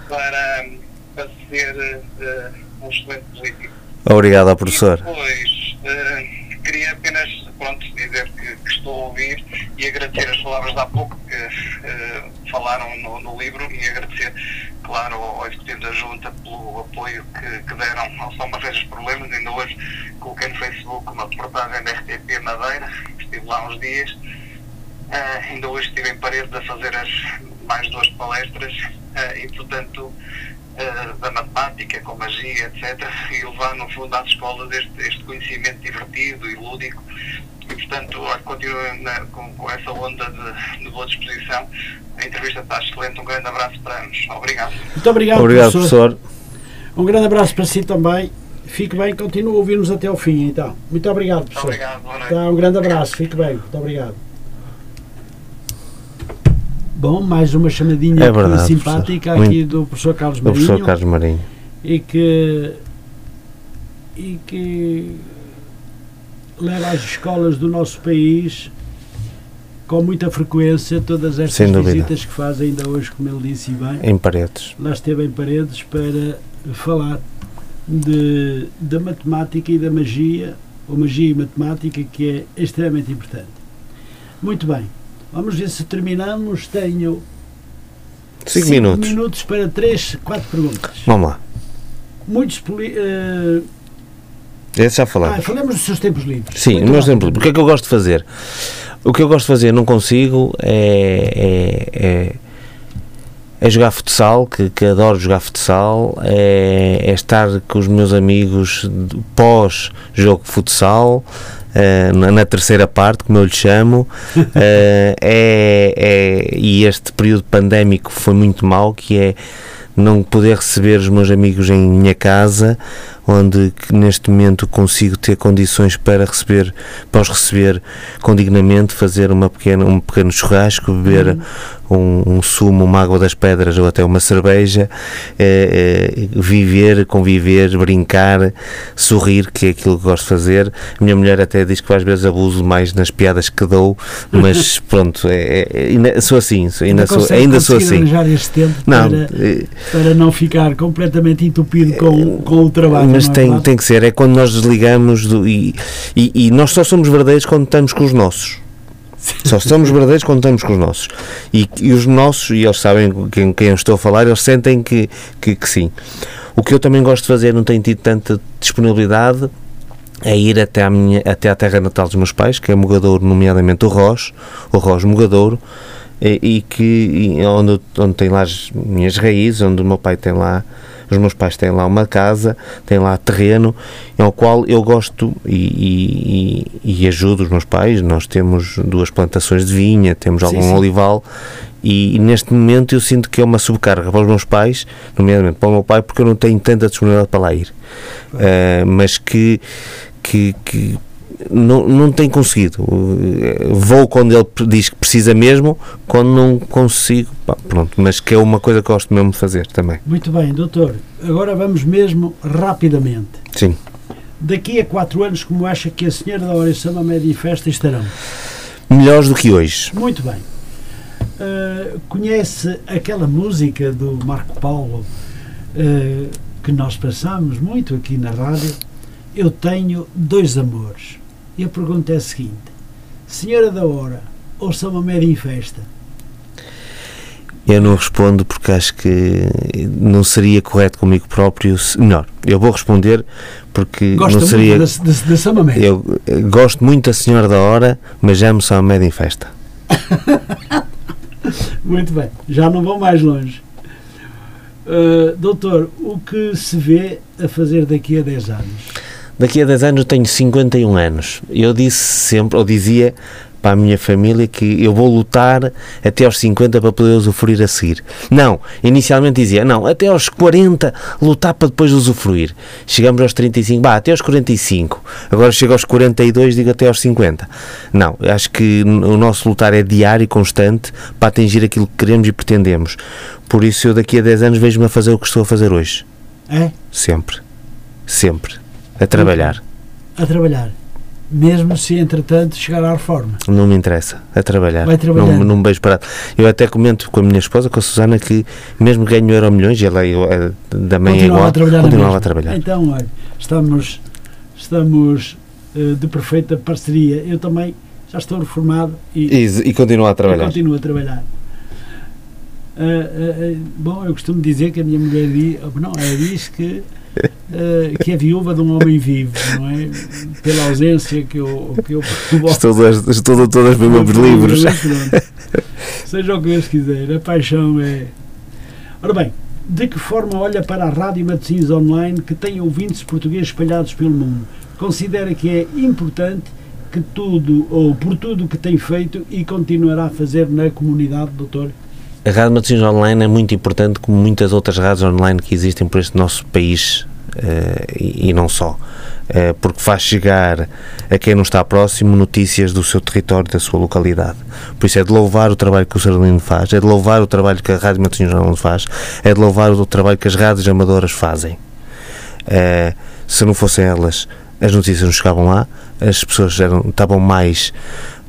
para, para ser eh, um excelente político. Obrigado professor. E depois, eh, queria apenas pronto, dizer que, que estou a ouvir e agradecer as palavras de há pouco que eh, falaram no, no livro e agradecer, claro, ao, Executivo da Junta pelo apoio que, que deram ao São Marrejas Problemas. Ainda hoje coloquei no Facebook uma reportagem da RTP Madeira, estive lá uns dias. Eh, ainda hoje estive em Paredes a fazer as mais duas palestras e, portanto, eh, da matemática, com magia, etc. E levar, no fundo, às escolas este, este conhecimento divertido e lúdico. E, portanto, na- com, com essa onda de, de boa disposição. A entrevista está excelente. Um grande abraço para ambos. Obrigado. Muito obrigado, Obrigado, professor. professor. Um grande abraço para si também. Fique bem, continue a ouvir-nos até ao fim, então. Muito obrigado, Muito professor. obrigado. Boa noite. Tá, um grande abraço, fique bem, muito obrigado. Bom, mais uma chamadinha É verdade, simpática professor. aqui do professor Carlos O Marinho professor Carlos Marinho. e que e que leva às escolas do nosso país com muita frequência todas estas visitas que faz ainda hoje, como ele disse bem, Em paredes. lá esteve em paredes para falar de, da matemática e da magia, ou magia e matemática, que é extremamente importante. Muito bem, vamos ver se terminamos. Tenho Cinco cinco minutos. minutos para três, quatro perguntas. Vamos lá. Muitos poli- eh, Esse já ah, falamos. dos seus tempos livres. Sim, Muito o meu bem. exemplo. O que é que eu gosto de fazer? O que eu gosto de fazer, não consigo, é, é, é, é jogar futsal, que, que adoro jogar futsal, é, é estar com os meus amigos pós-jogo de futsal, na, na terceira parte, como eu lhe chamo, eh, é, é- e este período pandémico foi muito mau, que é não poder receber os meus amigos em minha casa, onde neste momento consigo ter condições para receber, para os receber com dignamente, fazer uma pequena, um pequeno churrasco, beber um, um sumo, uma água das pedras ou até uma cerveja, eh, eh, viver, conviver, brincar, sorrir, que é aquilo que gosto de fazer. A minha mulher até diz que às vezes abuso mais nas piadas que dou, mas pronto, é, é- ainda sou assim, sou- ainda, sou, ainda sou assim. este tempo Não, para, eh, para não ficar completamente entupido com, com o trabalho. Mas é tem, verdade? tem que ser, é quando nós desligamos do- e, e, e nós só somos verdadeiros quando estamos com os nossos. Só somos verdadeiros quando estamos com os nossos. E, e os nossos, e eles sabem quem, quem eu estou a falar, eles sentem que, que, que sim. O que eu também gosto de fazer, não tenho tido tanta disponibilidade, é ir até, à minha, até à terra natal dos meus pais, que é Mogadouro, nomeadamente o Rós, o Rós Mogadouro, e, e que e onde, onde tem lá as minhas raízes, onde o meu pai tem lá, os meus pais têm lá uma casa, têm lá terreno, ao qual eu gosto e, e, e ajudo os meus pais. Nós temos duas plantações de vinha, temos algum sim. olival, e, e neste momento eu sinto que é uma subcarga para os meus pais, nomeadamente para o meu pai, porque eu não tenho tanta disponibilidade para lá ir. Uh, mas que, que, que não, não tem conseguido. Vou quando ele diz que precisa mesmo, quando não consigo, pá, pronto, mas que é uma coisa que gosto mesmo de fazer também. Muito bem, doutor. Agora vamos mesmo rapidamente. Sim. Daqui a quatro anos, como acha que a Senhora da e Samba Média e Festa estarão? Melhores do que hoje. Muito bem. Uh, conhece aquela música do Marco Paulo uh, que nós passamos muito aqui na rádio? Eu tenho dois amores. E a pergunta é a seguinte: Senhora da Hora ou Samba Média e Festa? Eu não respondo porque acho que não seria correto comigo próprio. se- Melhor, eu vou responder porque Gosta não seria. muito da? Eu eh, gosto muito da Senhora da Hora, mas amo média em festa. Muito bem, já não vou mais longe. Uh, doutor, o que se vê a fazer daqui a 10 anos? Daqui a 10 anos eu tenho 51 anos. Eu disse sempre, ou dizia para a minha família que eu vou lutar até aos 50 para poder usufruir a seguir. Não, inicialmente dizia, não, até aos 40 lutar para depois usufruir. Chegamos aos 35, bah, até aos 45. Agora chego aos 42, digo até aos 50. Não, acho que o nosso lutar é diário e constante para atingir aquilo que queremos e pretendemos. Por isso eu daqui a 10 anos vejo-me a fazer o que estou a fazer hoje. É? Sempre. Sempre. A trabalhar. A trabalhar. Mesmo se, entretanto, chegar à reforma. Não me interessa, a trabalhar. Vai trabalhando. Não, não me beijo parado. Eu até comento com a minha esposa, com a Susana, que mesmo ganho euro milhões, e ela é da mãe é Continuava igual, a trabalhar continuava a trabalhar. Então, olha, estamos, estamos eh, de perfeita parceria. Eu também já estou reformado e, E, e continua a trabalhar. continuo a trabalhar. Ah, ah, bom, eu costumo dizer que a minha mulher diz, não, ela diz que, que é viúva de um homem vivo, não é? Pela ausência que eu, que eu Estou, todas, estou todas livros. Seja o que Deus quiser, a paixão é. Ora bem, de que forma olha para a Rádio Matosinhos Online que tem ouvintes portugueses espalhados pelo mundo? Considera que é importante que tudo, ou por tudo que tem feito e continuará a fazer na comunidade, doutor? A Rádio Matosinhos Online é muito importante, como muitas outras rádios online que existem por este nosso país eh, e, e não só. Eh, porque faz chegar a quem não está próximo notícias do seu território, da sua localidade. Por isso é de louvar o trabalho que o Sardelino faz, é de louvar o trabalho que a Rádio Matosinhos Online faz, é de louvar o trabalho que as rádios amadoras fazem. Eh, se não fossem elas, as notícias não chegavam lá, as pessoas eram, estavam mais,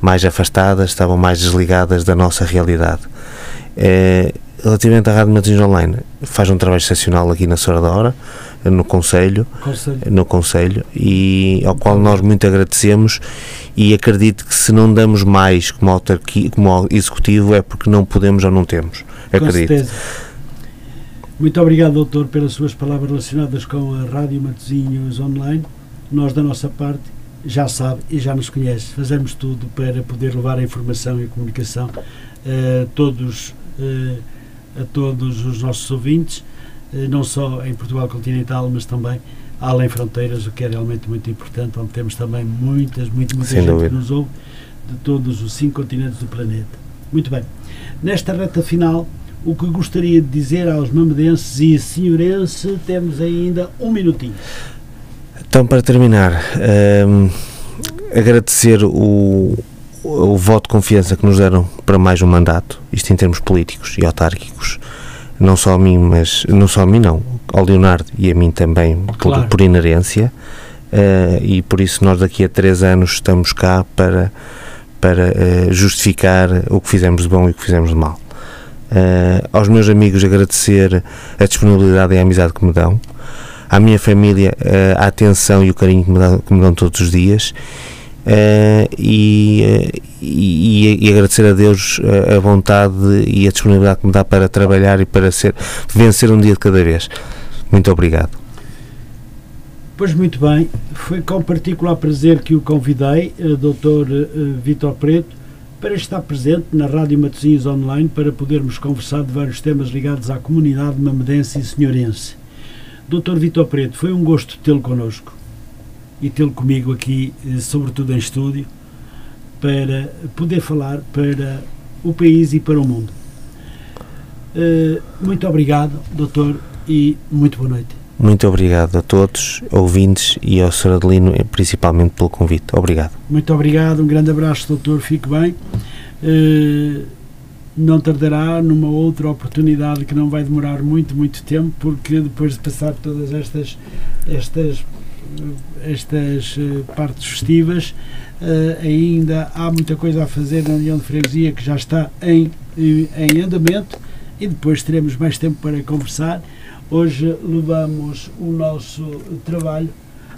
mais afastadas, estavam mais desligadas da nossa realidade. Eh, relativamente à Rádio Matosinhos Online, faz um trabalho excepcional aqui na Sora da Hora, no Conselho, Conselho. no Conselho, e ao qual nós muito agradecemos e acredito que se não damos mais como, autarquia, como executivo é porque não podemos ou não temos. Com Acredito. certeza. Muito obrigado, doutor, pelas suas palavras relacionadas com a Rádio Matosinhos Online. Nós, da nossa parte, já sabe e já nos conhece, fazemos tudo para poder levar a informação e a comunicação a todos, eh, a todos os nossos ouvintes, eh, não só em Portugal continental, mas também além fronteiras, o que é realmente muito importante, onde temos também muitas, muita, muita Sem gente dúvida. que nos ouve de todos os cinco continentes do planeta. Muito bem. Nesta reta final, o que gostaria de dizer aos mamedenses e senhorense, temos ainda um minutinho. Então, para terminar, hum, agradecer o, o voto de confiança que nos deram para mais um mandato, isto em termos políticos e autárquicos, não só a mim, mas não só a mim, não, ao Leonardo e a mim também, por, Claro. por inerência, eh, e por isso nós daqui a três anos estamos cá para, para eh, justificar o que fizemos de bom e o que fizemos de mal. Eh, aos meus amigos agradecer a disponibilidade e a amizade que me dão, à minha família eh, a atenção e o carinho que me, dão, que me dão todos os dias uh, e, e, e, agradecer a Deus a, a, vontade e a disponibilidade que me dá para trabalhar e para ser, vencer um dia de cada vez. Muito obrigado. Pois muito bem, foi com particular prazer que o convidei, Dr. Vitor Preto, para estar presente na Rádio Matosinhos Online para podermos conversar de vários temas ligados à comunidade mamedense e senhorense. Dr. Vitor Preto, foi um gosto tê-lo connosco e tê-lo comigo aqui, eh, sobretudo em estúdio, para poder falar para o país e para o mundo. Uh, muito obrigado, doutor, e muito boa noite. Muito obrigado a todos, ouvintes e ao Sr. Adelino, principalmente pelo convite. Obrigado. Muito obrigado, um grande abraço, doutor, fique bem. Não tardará numa outra oportunidade que não vai demorar muito, muito tempo, porque depois de passar todas estas, estas, estas uh, partes festivas, uh, ainda há muita coisa a fazer na União de Freguesia que já está em, em andamento e depois teremos mais tempo para conversar. Hoje levamos o nosso trabalho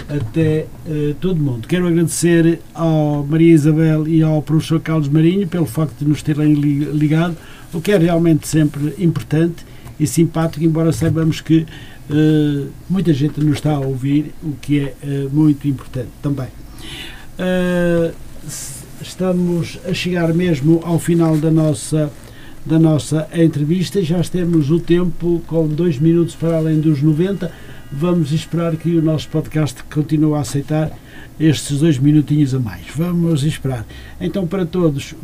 até uh, todo mundo. Quero agradecer ao Maria Isabel e ao professor Carlos Marinho pelo facto de nos terem ligado, o que é realmente sempre importante e simpático, embora saibamos que uh, muita gente nos está a ouvir, o que é uh, muito importante também. estamos a chegar mesmo ao final da nossa da nossa entrevista. Já temos o tempo com dois minutos para além dos 90. Vamos esperar que o nosso podcast continue a aceitar estes dois minutinhos a mais. Vamos esperar. Então, para todos,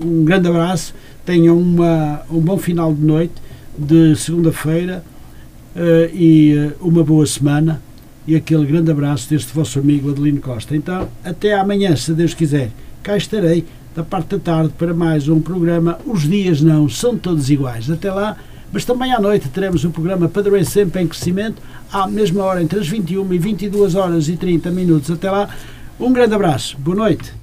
um grande abraço. Tenham uma, um bom final de noite de segunda-feira uh, e uh, uma boa semana. E aquele grande abraço deste vosso amigo Adelino Costa. Então, até amanhã, se Deus quiser. Cá estarei da parte da tarde para mais um programa. Os dias não são todos iguais. Até lá, mas também à noite teremos o programa Padrões Sempre em Crescimento, à mesma hora, entre as 21 e 22 horas e 30 minutos. Até lá, um grande abraço, boa noite.